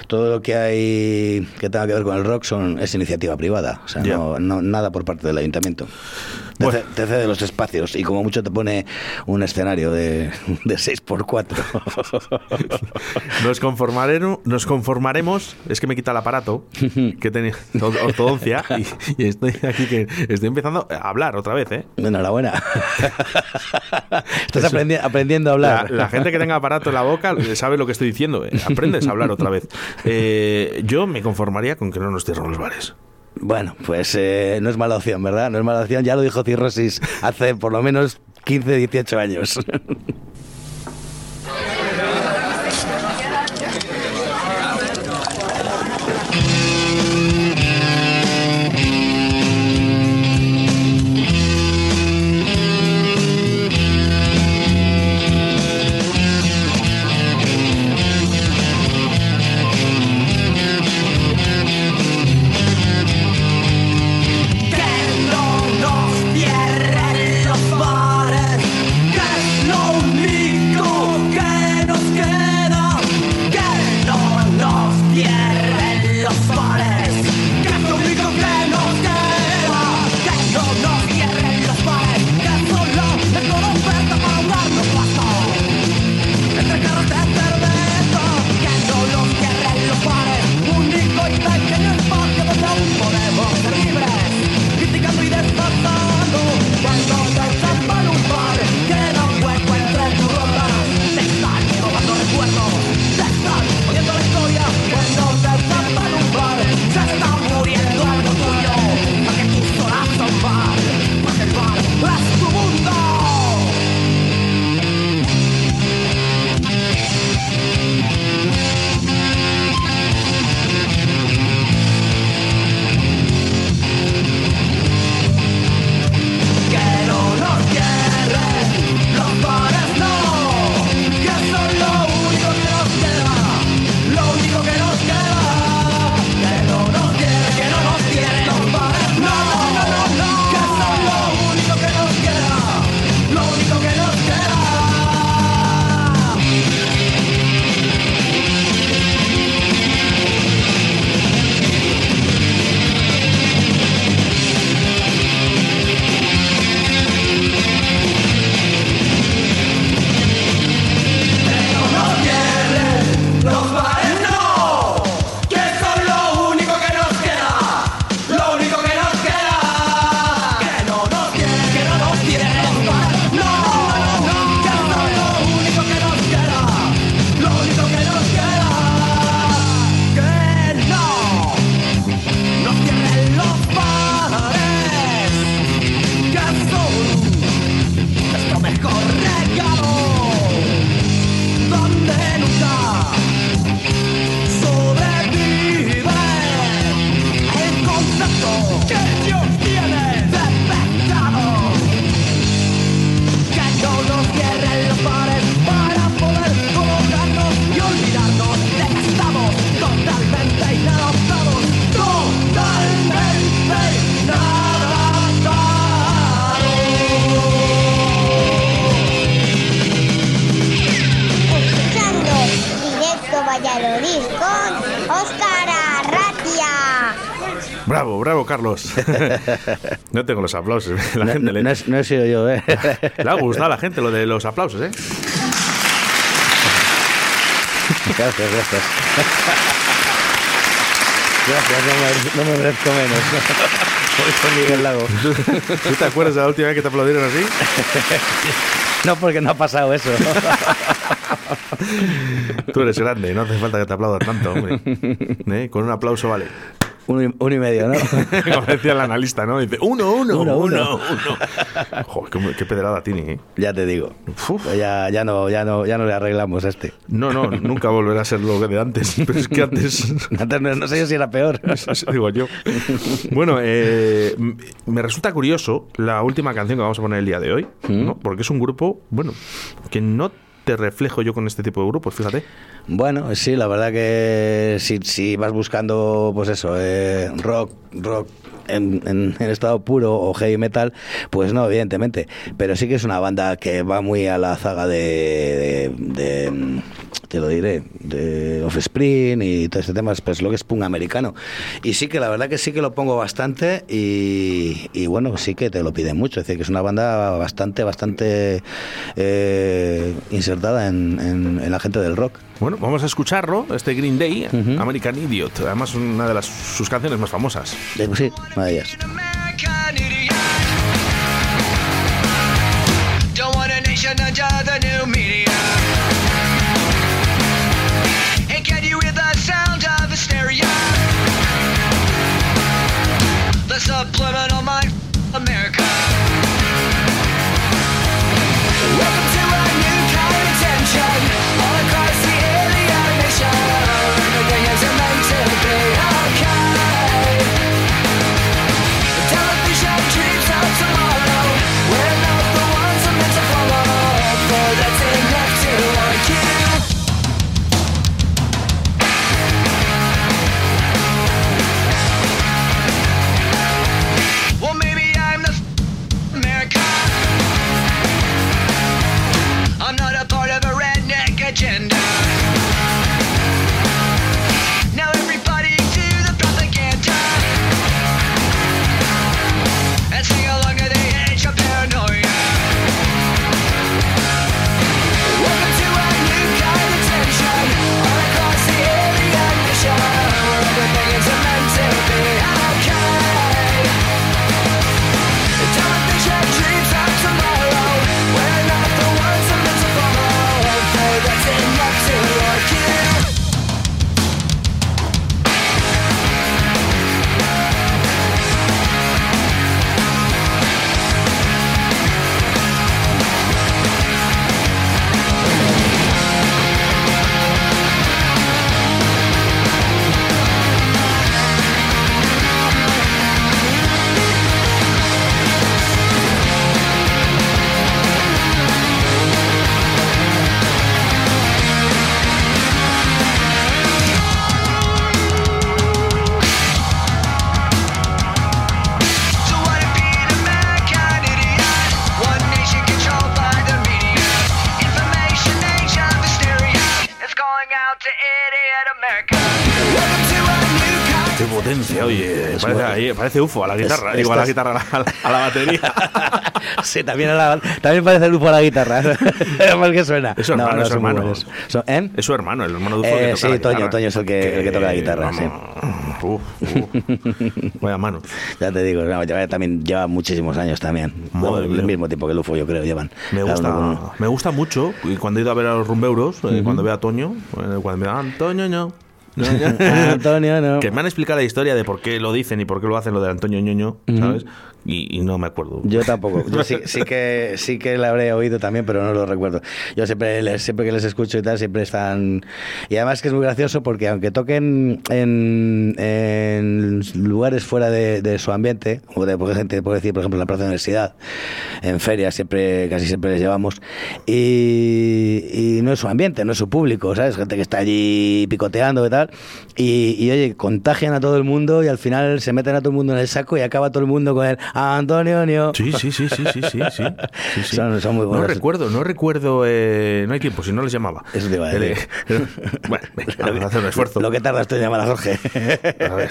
todo lo que hay que tenga que ver con el rock son es iniciativa privada, o sea, no, no- nada por parte del ayuntamiento. Te, ce- te cede los espacios y como mucho te pone un escenario de, de 6x4. Nos conformaremos, nos conformaremos, es que me quita el aparato que tenía or- ortodoncia y, y estoy aquí que estoy empezando a hablar otra vez, ¿eh? Enhorabuena. Estás aprendi- aprendiendo a hablar. La, la gente que tenga aparato en la boca sabe lo que estoy diciendo. ¿eh? Aprendes a hablar otra vez. Eh, yo me conformaría con que no nos cierren los bares. Bueno, pues eh, no es mala opción, ¿verdad? No es mala opción. Ya lo dijo Cirrosis hace por lo menos 15, 18 años. Get your Carlos. no tengo los aplausos. La No, gente le, no, he- no he sido yo, ¿eh? le ha gustado a la gente lo de los aplausos, ¿eh? Gracias, gracias. Gracias, no me, no me merezco menos. Voy con Miguel Lago. ¿Tú te acuerdas de la última vez que te aplaudieron así? No, porque no ha pasado eso. Tú eres grande, no hace falta que te aplaudan tanto, hombre. ¿Eh? Con un aplauso vale. Uno y, uno y medio, ¿no? Como decía el analista, ¿no? Dice, uno, uno, Uno, uno, uno. Joder, qué, qué pedrada tiene, ¿eh? Ya te digo. Ya, ya, no, ya, no, ya no le arreglamos a este. No, no, nunca volverá a ser lo que de antes. Pero es que antes... Antes no, no sé yo si era peor. Eso digo yo. Bueno, eh, me resulta curioso la última canción que vamos a poner el día de hoy, ¿no? Porque es un grupo, bueno, que no te reflejo yo con este tipo de grupos, fíjate. Bueno, sí, la verdad que si, vas buscando, pues eso, eh, rock, rock en, estado puro o heavy metal, pues no, evidentemente. Pero sí que es una banda que va muy a la zaga de, de, de, te lo diré, de Offspring y todo este tema, pues lo que es punk americano. Y sí que la verdad que sí que lo pongo bastante y, y bueno, sí que te lo piden mucho. Es decir, que es una banda bastante, bastante eh, insertada en, en- en la gente del rock. Bueno, vamos a escucharlo, este Green Day, American Idiot. Además, una de las, sus canciones más famosas. Eh, pues sí, una de ellas. Don't want a nation under the new media. The subliminal Parece, ahí- parece UFO a la guitarra. Es- Digo, a la estás- guitarra, a la, a la batería. Sí, también, a la- también parece el grupo a la guitarra. Mal que suena. Es su hermano, No, no es su hermano. Son- ¿eh? Es su hermano, el hermano de UFO que Eh, toca sí, la Toño. Toño es el que, el que toca la guitarra, sí. Uf, uf. Vaya mano. Ya te digo, no, lleva- también lleva muchísimos años también. Madre el mía. mismo tiempo que el UFO, yo creo, llevan. Me gusta, con- me gusta mucho. Y cuando he ido a ver a los rumbeuros, eh, cuando veo a Toño, eh, cuando me da Antonio, no. Antonio, no. Que me han explicado la historia de por qué lo dicen y por qué lo hacen lo de Antonio Ñoño, ¿sabes? Y, no me acuerdo. Yo tampoco. Yo sí, sí que sí que la habré oído también, pero no lo recuerdo. Yo siempre siempre que les escucho y tal, siempre están. Y además que es muy gracioso porque aunque toquen en, lugares fuera de, su ambiente, como de, por gente puede decir, por ejemplo, en la Plaza de la Universidad, en ferias, siempre, casi siempre les llevamos. Y, y no es su ambiente, no es su público, ¿sabes? Gente que está allí picoteando y tal. Y, y, oye, contagian a todo el mundo y al final se meten a todo el mundo en el saco y acaba todo el mundo con el Antonio Nio. Sí, sí, sí, sí, sí, sí, sí. sí, sí. Son, son muy No recuerdo, no recuerdo, eh, no hay tiempo, si no les llamaba. Eso te iba a El, decir. bueno, venga, vamos a hacer un esfuerzo. Lo que tardas tú en llamar a Jorge. A ver,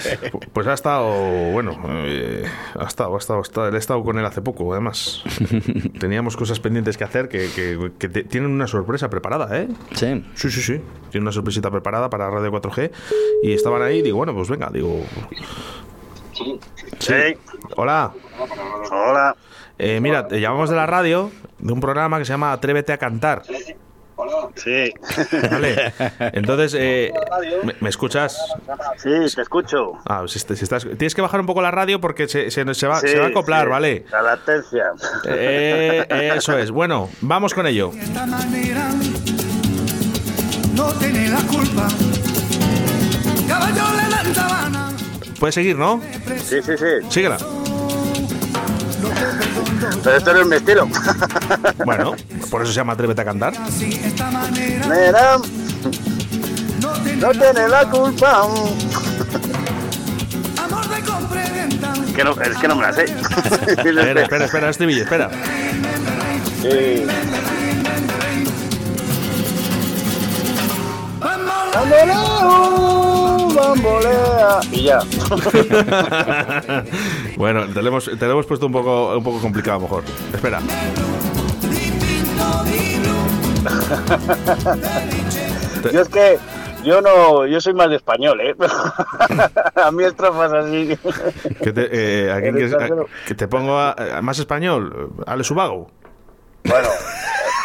pues ha estado, bueno, eh, ha estado, ha estado, ha estado- he estado con él hace poco, además. Teníamos cosas pendientes que hacer que, que- que te- tienen una sorpresa preparada, ¿eh? Sí. Sí, sí, sí. Tiene una sorpresita preparada para Radio 4G y estaban ahí, digo, bueno, pues venga, digo... Sí. Hola. Hola. Eh, mira, te llamamos de la radio, de un programa que se llama Atrévete a cantar. Sí. Vale. Entonces, eh, ¿me, me escuchas? Sí, te escucho. Ah, si, est- si estás, tienes que bajar un poco la radio porque se, se, se va, Sí, se va a acoplar, sí. ¿vale? La latencia. Eh, eso es. Bueno, vamos con ello. De esta manera no tiene la culpa. Caballo le. Puedes seguir, ¿no? Sí, sí, sí. Síguela. Pero esto no es mi estilo. Bueno, por eso se llama Atrévete a cantar. Mira, no tiene la culpa. amor de comprenda. Que no, es que no me la sé. Espera, espera, espera, estribillo, espera. Sí. Bamboleo, bambolea. Y ya. bueno, te lo hemos, te lo hemos puesto un poco, un poco complicado, a lo mejor. Espera. Yo es que yo no, yo soy más de español, ¿eh? A mí estrofas así. Que te, eh, ¿a quién Eres quieres- a- que te pongo a- a más español. Ale Subago. Bueno,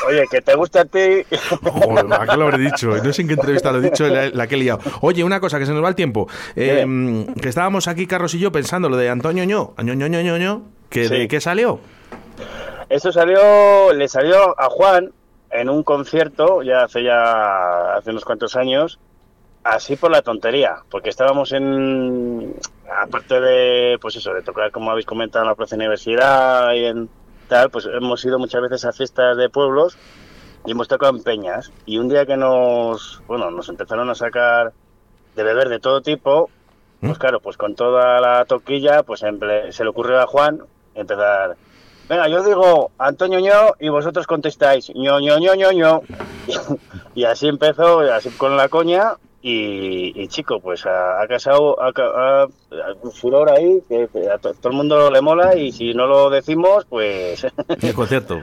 oye, que te gusta a ti. Joder, ¿a qué lo habré dicho? No sé en qué entrevista lo he dicho, la, la que he liado. Oye, una cosa, que se nos va el tiempo. Eh, que estábamos aquí, Carlos y yo, pensando lo de Antonio Ño. Ño, Ño, Ño, Ño, que ¿De qué salió? Esto salió, le salió a Juan en un concierto, ya hace ya hace unos cuantos años, así por la tontería, porque estábamos en, aparte de, pues eso, de tocar, como habéis comentado, en la Plaza Universidad y en tal, pues hemos ido muchas veces a fiestas de pueblos y hemos tocado en peñas. Y un día que nos, bueno, nos empezaron a sacar de beber de todo tipo, pues claro, pues con toda la toquilla, pues se le ocurrió a Juan empezar... Venga, yo digo Antonio ño y vosotros contestáis ño ño ño ño ño. Y así empezó, así con la coña y, y, chico, pues ha, ha casado ha, ha- un furor ahí que a to- todo el mundo le mola y si no lo decimos, pues El concierto.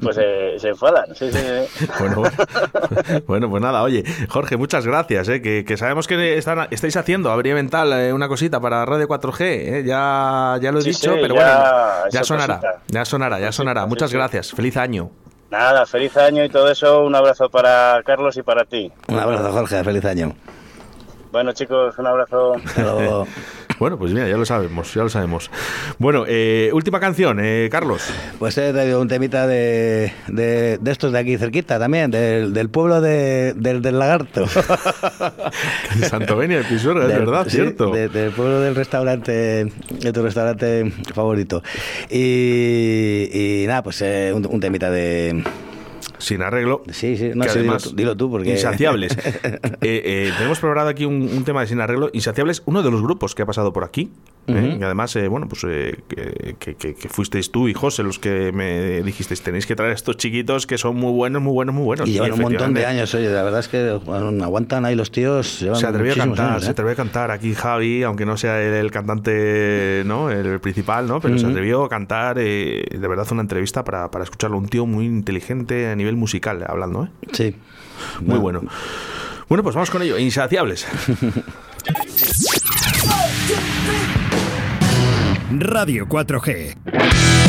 pues eh, se enfadan. Sí, sí, sí. Bueno, bueno. Bueno, pues nada, oye, Jorge, muchas gracias, eh, que, que sabemos que están, estáis haciendo, habría mental, eh, una cosita para Radio 4G, eh, ya, ya lo he dicho, pero ya, bueno, ya sonará, ya sonará, ya sonará. Muchas gracias, feliz año. Nada, feliz año y todo eso. Un abrazo para Carlos y para ti. Un abrazo, Jorge. Feliz año. Bueno, chicos, un abrazo. Bueno, pues mira, ya lo sabemos, ya lo sabemos. Bueno, eh, última canción, eh, Carlos. Pues he traído un temita de, de, de estos de aquí cerquita también, del, del pueblo de, del, del lagarto. De Santovenia de Pisuerga, es verdad, sí, cierto. de- del pueblo del restaurante, de tu restaurante favorito. Y, y nada, pues eh, un, un temita de... Sin arreglo. Sí, sí, no que además, dilo tú, porque... Insaciables. Eh, eh, tenemos preparado aquí un, un tema de Sin Arreglo. Insaciables, uno de los grupos que ha pasado por aquí. ¿Eh? Y además, eh, bueno, pues eh, que, que- fuisteis tú y José los que me dijisteis, tenéis que traer a estos chiquitos que son muy buenos, muy buenos, muy buenos. Y llevan un montón de años, oye, la verdad es que bueno, aguantan ahí los tíos. Llevan Se atrevió a cantar, años, se ¿eh? atrevió a cantar aquí Javi, aunque no sea el, el cantante, ¿no? El principal, ¿no? Pero se atrevió a cantar, eh, de verdad, una entrevista para, para escucharlo. Un tío muy inteligente a nivel musical, hablando, ¿eh? Sí. Muy bueno. Bueno, pues vamos con ello. Insaciables. Radio 4G.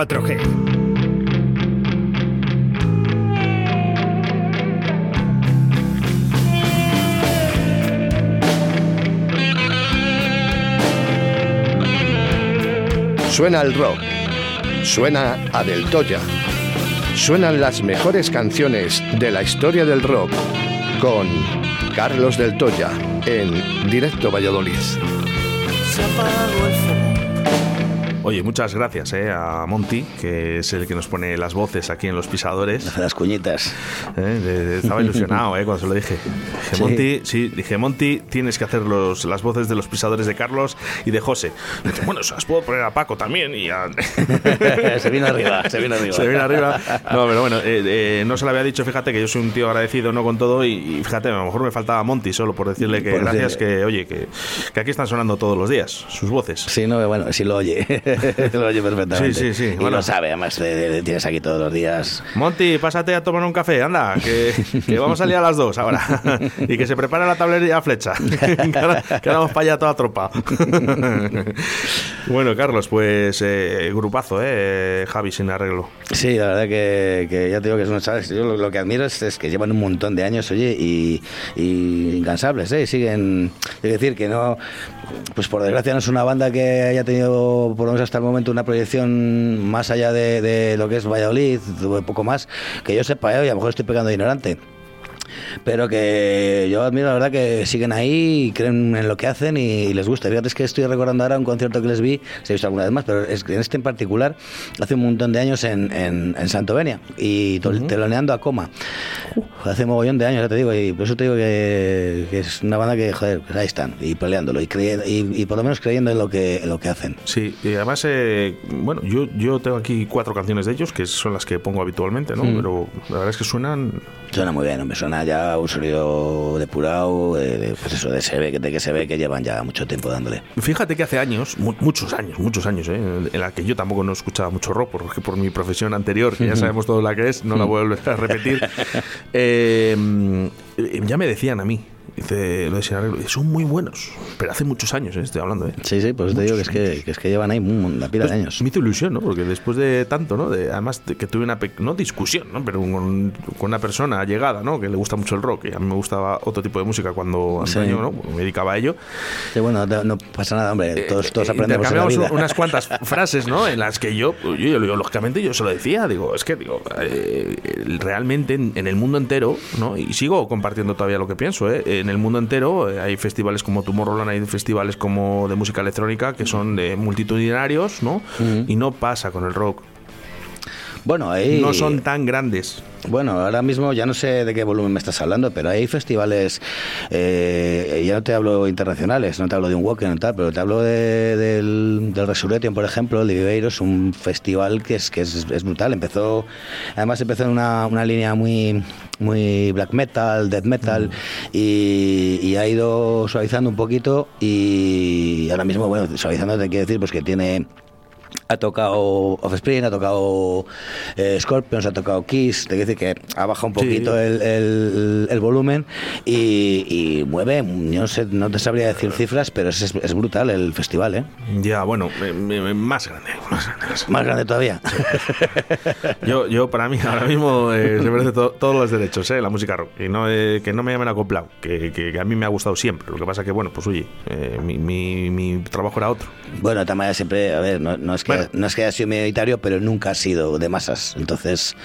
4G. Suena el rock. Suena a Del Toya. Suenan las mejores canciones de la historia del rock con Carlos Del Toya en Directo Valladolid. Se apagó el fuego. Oye, muchas gracias eh, a Monty, que es el que nos pone las voces aquí en los pisadores. Las cuñitas. Eh, estaba ilusionado eh, cuando se lo dije. Dije, Sí. Monty, sí, dije, Monty, tienes que hacer los, las voces de los pisadores de Carlos y de José. Bueno, se las puedo poner a Paco también y a... se vino arriba, se vino arriba. Se vino arriba. No, pero bueno, eh, no se lo había dicho, fíjate que yo soy un tío agradecido, no con todo, y, y fíjate, a lo mejor me faltaba Monty solo por decirle que Por gracias, decirle. que oye, que, que aquí están sonando todos los días sus voces. Sí, no, bueno, sí lo oye. lo oye perfectamente. Sí, sí, sí. Y Bueno. lo sabe, además, tienes aquí todos los días. Monty, pásate a tomar un café, anda, que, que vamos a salir a las dos ahora. y que se prepare la tablería flecha. que, ahora, que ahora vamos para allá toda tropa. bueno, Carlos, pues eh, grupazo, ¿eh? Javi sin arreglo. Sí, la verdad que, que ya te digo que son, ¿sabes? Yo lo, lo que admiro es, es que llevan un montón de años, oye, y, y incansables, ¿eh? Y siguen. Es decir, que no. Pues por desgracia no es una banda que haya tenido, por lo menos hasta el momento, una proyección más allá de, lo que es Valladolid, poco más, que yo sepa, ¿eh? y a lo mejor estoy pegando ignorante. Pero que yo admiro la verdad que siguen ahí y creen en lo que hacen y, les gusta. Fíjate es que estoy recordando ahora un concierto que les vi, se ha visto alguna vez más, pero es que en este en particular hace un montón de años en, en, en Santovenia y tol- teloneando a coma. Hace mogollón de años, ya te digo, y por eso te digo que, que es una banda que, joder, pues ahí están, y peleándolo, y, creyendo, y, y por lo menos creyendo en lo que, en lo que hacen. Sí, y además, eh, bueno, yo, yo tengo aquí cuatro canciones de ellos, que son las que pongo habitualmente, ¿no? Mm. Pero la verdad es que suenan... Suena muy bien, me suena ya un sonido depurado, de, pues eso, de, se ve, de que se ve que llevan ya mucho tiempo dándole. Fíjate que hace años, mu- muchos años, muchos años, ¿eh? en la que yo tampoco no escuchaba mucho rock, porque por mi profesión anterior, que ya sabemos todo la que es, no la voy a volver a repetir, eh, ya me decían a mí, dice, lo de Sin Arreglo, son muy buenos, pero hace muchos años, ¿eh? estoy hablando. ¿eh? Sí, sí, pues te digo que es que, que es que llevan ahí una pila de Pues años. Me hizo ilusión, ¿no? Porque después de tanto, ¿no? De, además de que tuve una, no discusión, ¿no? Pero con, con una persona llegada, ¿no? Que le gusta mucho el rock, y a mí me gustaba otro tipo de música cuando Sí. ¿no? Me dedicaba a ello. Sí, bueno, no, no pasa nada, hombre, todos, todos aprendemos en la vida. unas cuantas frases, ¿no? En las que yo, yo, yo, yo, lógicamente, yo se lo decía. Digo, es que, digo, eh, realmente en, en el mundo entero, ¿no? Y sigo compartiendo todavía lo que pienso, ¿eh? En el mundo entero eh, hay festivales como Tomorrowland, hay festivales como de música electrónica que son de multitudinarios, ¿no? Y no pasa con el rock. Bueno, ahí... No son tan grandes. Bueno, ahora mismo ya no sé de qué volumen me estás hablando, pero hay festivales, eh, ya no te hablo internacionales, no te hablo de un Walker y tal, pero te hablo de- del, del Resurrection, por ejemplo, el de Viveiro, es un festival que es, que es, es brutal. Empezó, además empezó en una, una línea muy muy black metal, death metal y, y ha ido suavizando un poquito y ahora mismo, bueno, suavizando te quiero decir pues que tiene ha tocado Offspring, ha tocado eh, Scorpions, ha tocado Kiss, te decir que ha bajado un Sí. poquito el, el- el volumen y, y mueve, no sé, no te sabría decir cifras, pero es, es brutal el festival, ¿eh? Ya, bueno, eh, eh, más grande, más grande. Más grande todavía. Yo, yo para mí ahora mismo eh, se merece to- todos los derechos, eh, la música rock. Y no, eh, que no me llamen acoplado, que, que, que a mí me ha gustado siempre. Lo que pasa que, bueno, pues oye, eh, mi, mi, mi trabajo era otro. Bueno, maneras siempre, a ver, no, no es que no es que haya sido minoritario, pero nunca ha sido de masas. Entonces,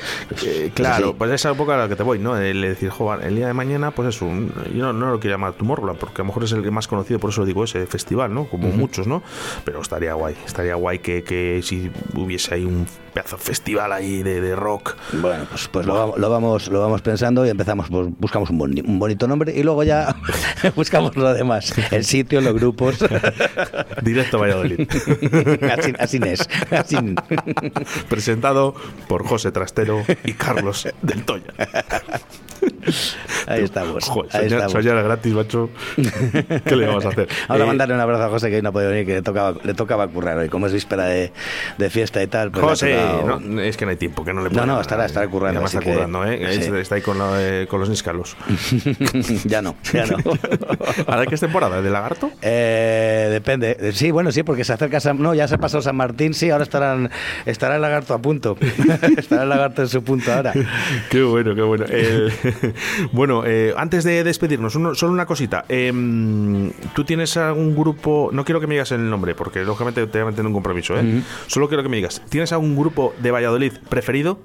Eh, claro, pues esa época a la que te voy, ¿no? El decir, joder, el día de mañana, pues eso, un- yo no, no lo quiero llamar Tomorrowland, porque a lo mejor es el que más conocido, por eso digo ese festival, ¿no? Como muchos, ¿no? Pero estaría guay, estaría guay que, que si hubiese ahí un pedazo de festival ahí de, de rock. Bueno, pues, pues lo, vamos, lo, vamos, lo vamos pensando y empezamos, pues, buscamos un, boni- un bonito nombre y luego ya buscamos lo demás. El sitio, los grupos. Directo a Valladolid. así, así es. Presentado por José Trastero y Carlos del Toya. Ahí estamos. Joder, ahí soñar, estamos. soñar gratis, macho. ¿Qué le vamos a hacer? Vamos a Eh, mandarle un abrazo a José que hoy no ha podido venir, que le tocaba, le tocaba currar hoy. Como es víspera de, de fiesta y tal. Pues ha José, tocado- no, es que no hay tiempo, que no le No, puedo no, dar. estará- estará currando, Y además así está que- currando, ¿eh? sí. Está- ahí con, la- eh, con los níscalos. ya no, ya no. ¿Ahora qué es temporada? ¿De lagarto? Eh, depende. Sí, bueno, sí, porque se acerca San... No, ya se pasó San Martín, sí, ahora estarán, estará el lagarto a punto. estará el lagarto en su punto ahora. Qué bueno, qué bueno. El- bueno, eh, antes de despedirnos, uno- solo una cosita. Em, ¿Tú tienes algún grupo? No quiero que me digas el nombre, porque lógicamente te voy a meter en un compromiso. ¿eh? Solo quiero que me digas, ¿tienes algún grupo de Valladolid preferido?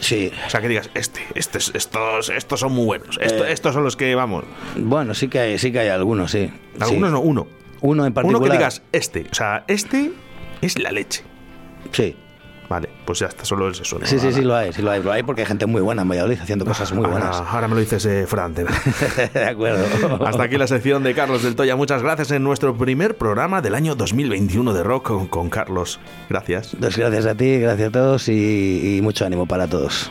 Sí. O sea, que digas, este, este es- estos, estos son muy buenos. Esto- Eh, estos son los que vamos. Bueno, sí que hay, sí que hay algunos, sí. Algunos Sí. no, uno. Uno en particular. Uno que digas, este. O sea, este es la leche. Sí. Vale, pues ya está, solo es eso. ¿no? Sí, sí, sí lo hay, sí lo hay. Lo hay porque hay gente muy buena en Valladolid haciendo cosas muy buenas. Ahora, me lo dices, eh, Fran. de acuerdo. Hasta aquí la sección de Carlos del Toya. Muchas gracias en nuestro primer programa del año 2021 de Rock con, con Carlos. Gracias. Entonces, gracias a ti, gracias a todos y, y mucho ánimo para todos.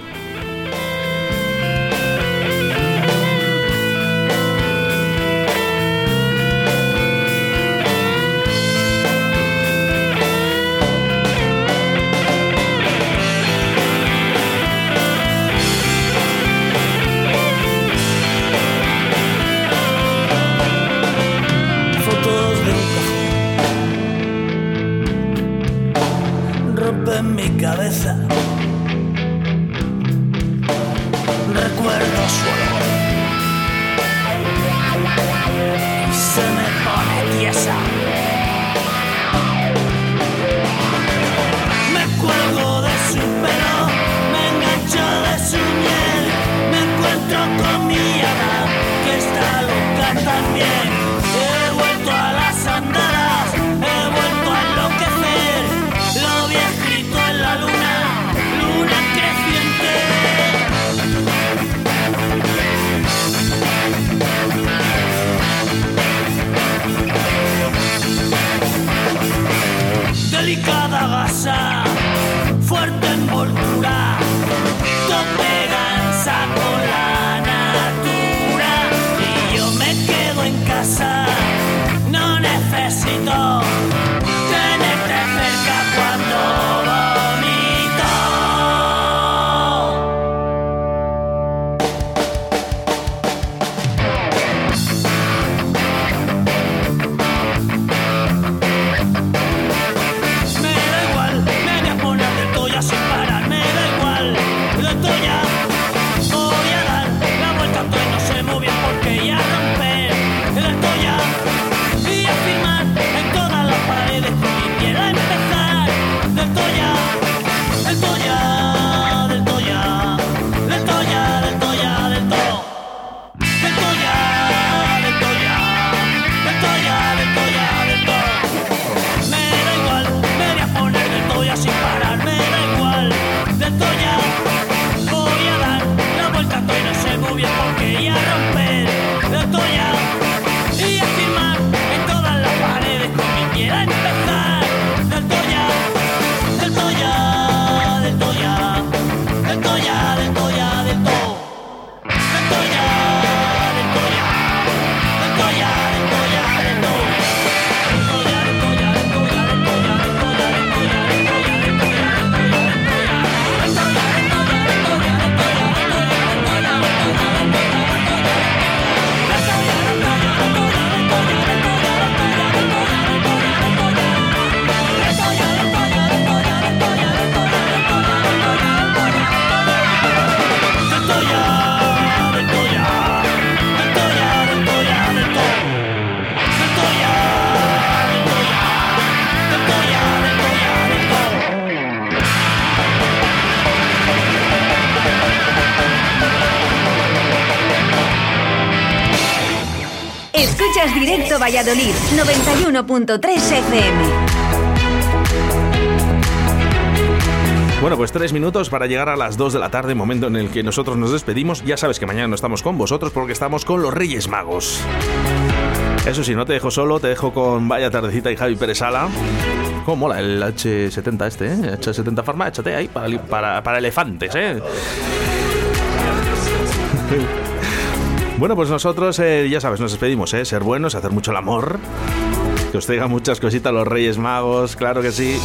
Directo Valladolid 91.3 FM. Bueno, pues tres minutos para llegar a las 2 de la tarde, momento en el que nosotros nos despedimos. Ya sabes que mañana no estamos con vosotros porque estamos con los Reyes Magos. Eso sí, no te dejo solo, te dejo con Vaya Tardecita y Javi Pérez Sala. ¿Cómo mola el H70 este, eh? H70 Pharma, échate ahí para, para, para elefantes, ¿eh? Bueno, pues nosotros, eh, ya sabes, nos despedimos, ¿eh? Ser buenos, hacer mucho el amor. Que os traigan muchas cositas los Reyes Magos, claro que sí.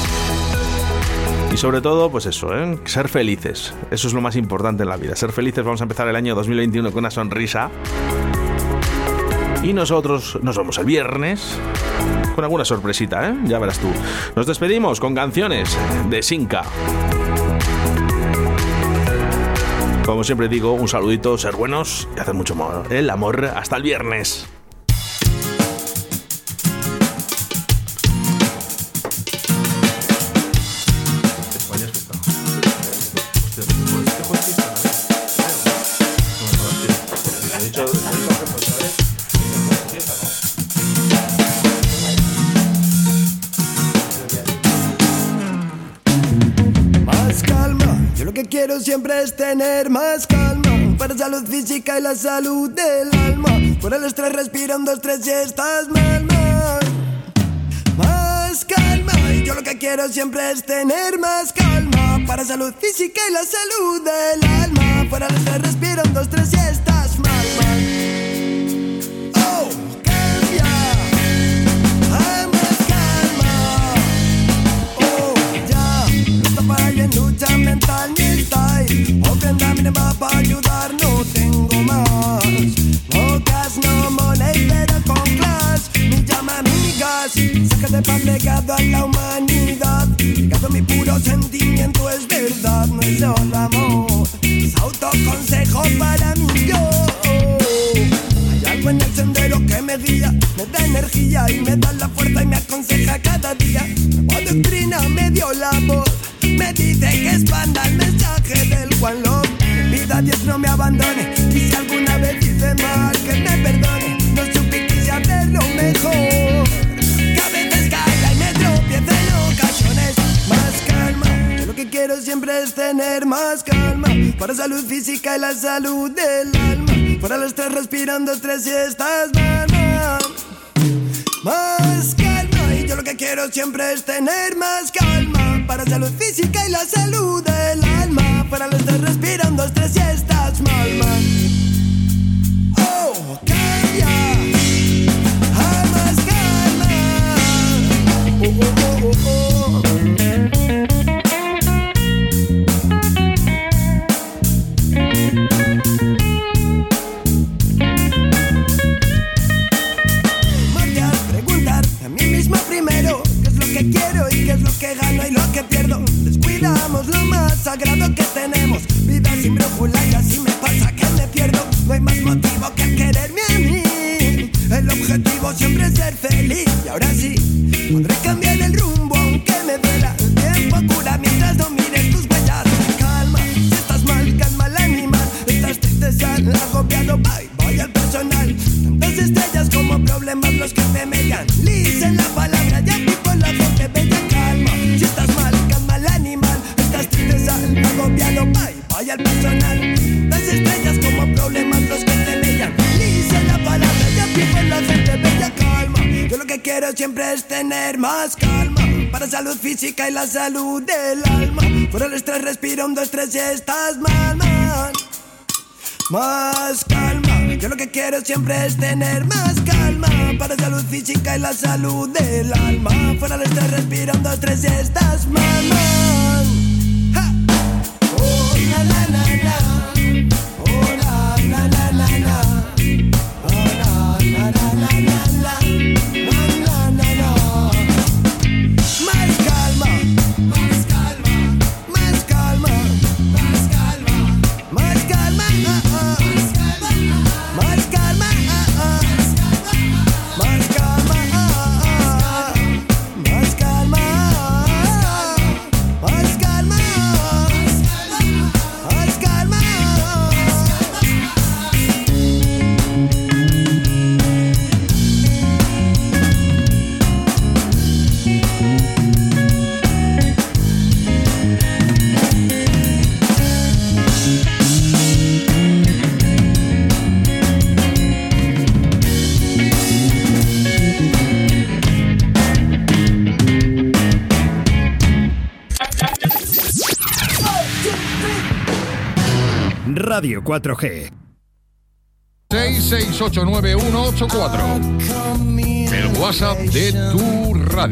Y sobre todo, pues eso, ¿eh? ser felices. Eso es lo más importante en la vida. Ser felices. Vamos a empezar el año 2021 con una sonrisa. Y nosotros nos vemos el viernes con alguna sorpresita, ¿eh? Ya verás tú. Nos despedimos con canciones de Sinca. Como siempre digo, un saludito, ser buenos y hacer mucho amor. El amor hasta el viernes. Es tener más calma. Para salud física y la salud del alma. Por el estrés respira un, dos, tres y estás mal, mal. Más calma, y yo lo que quiero siempre es tener más calma. Para salud física y la salud del alma. Por el estrés respira un, dos, tres y la salud del alma. Para el estrés respirando estás mal, mal. Más calma y yo lo que quiero siempre es tener más calma para salud física y la salud del alma. Para el estrés respirando estrés y estás la salud del alma. Por el estrés respira un, dos, tres y estás mal. Más calma, yo lo que quiero siempre es tener más calma Para salud física y la salud del alma Fuera del estrés respira un, dos, tres y estás mal, mal. Radio 4G. 6689184. El WhatsApp de tu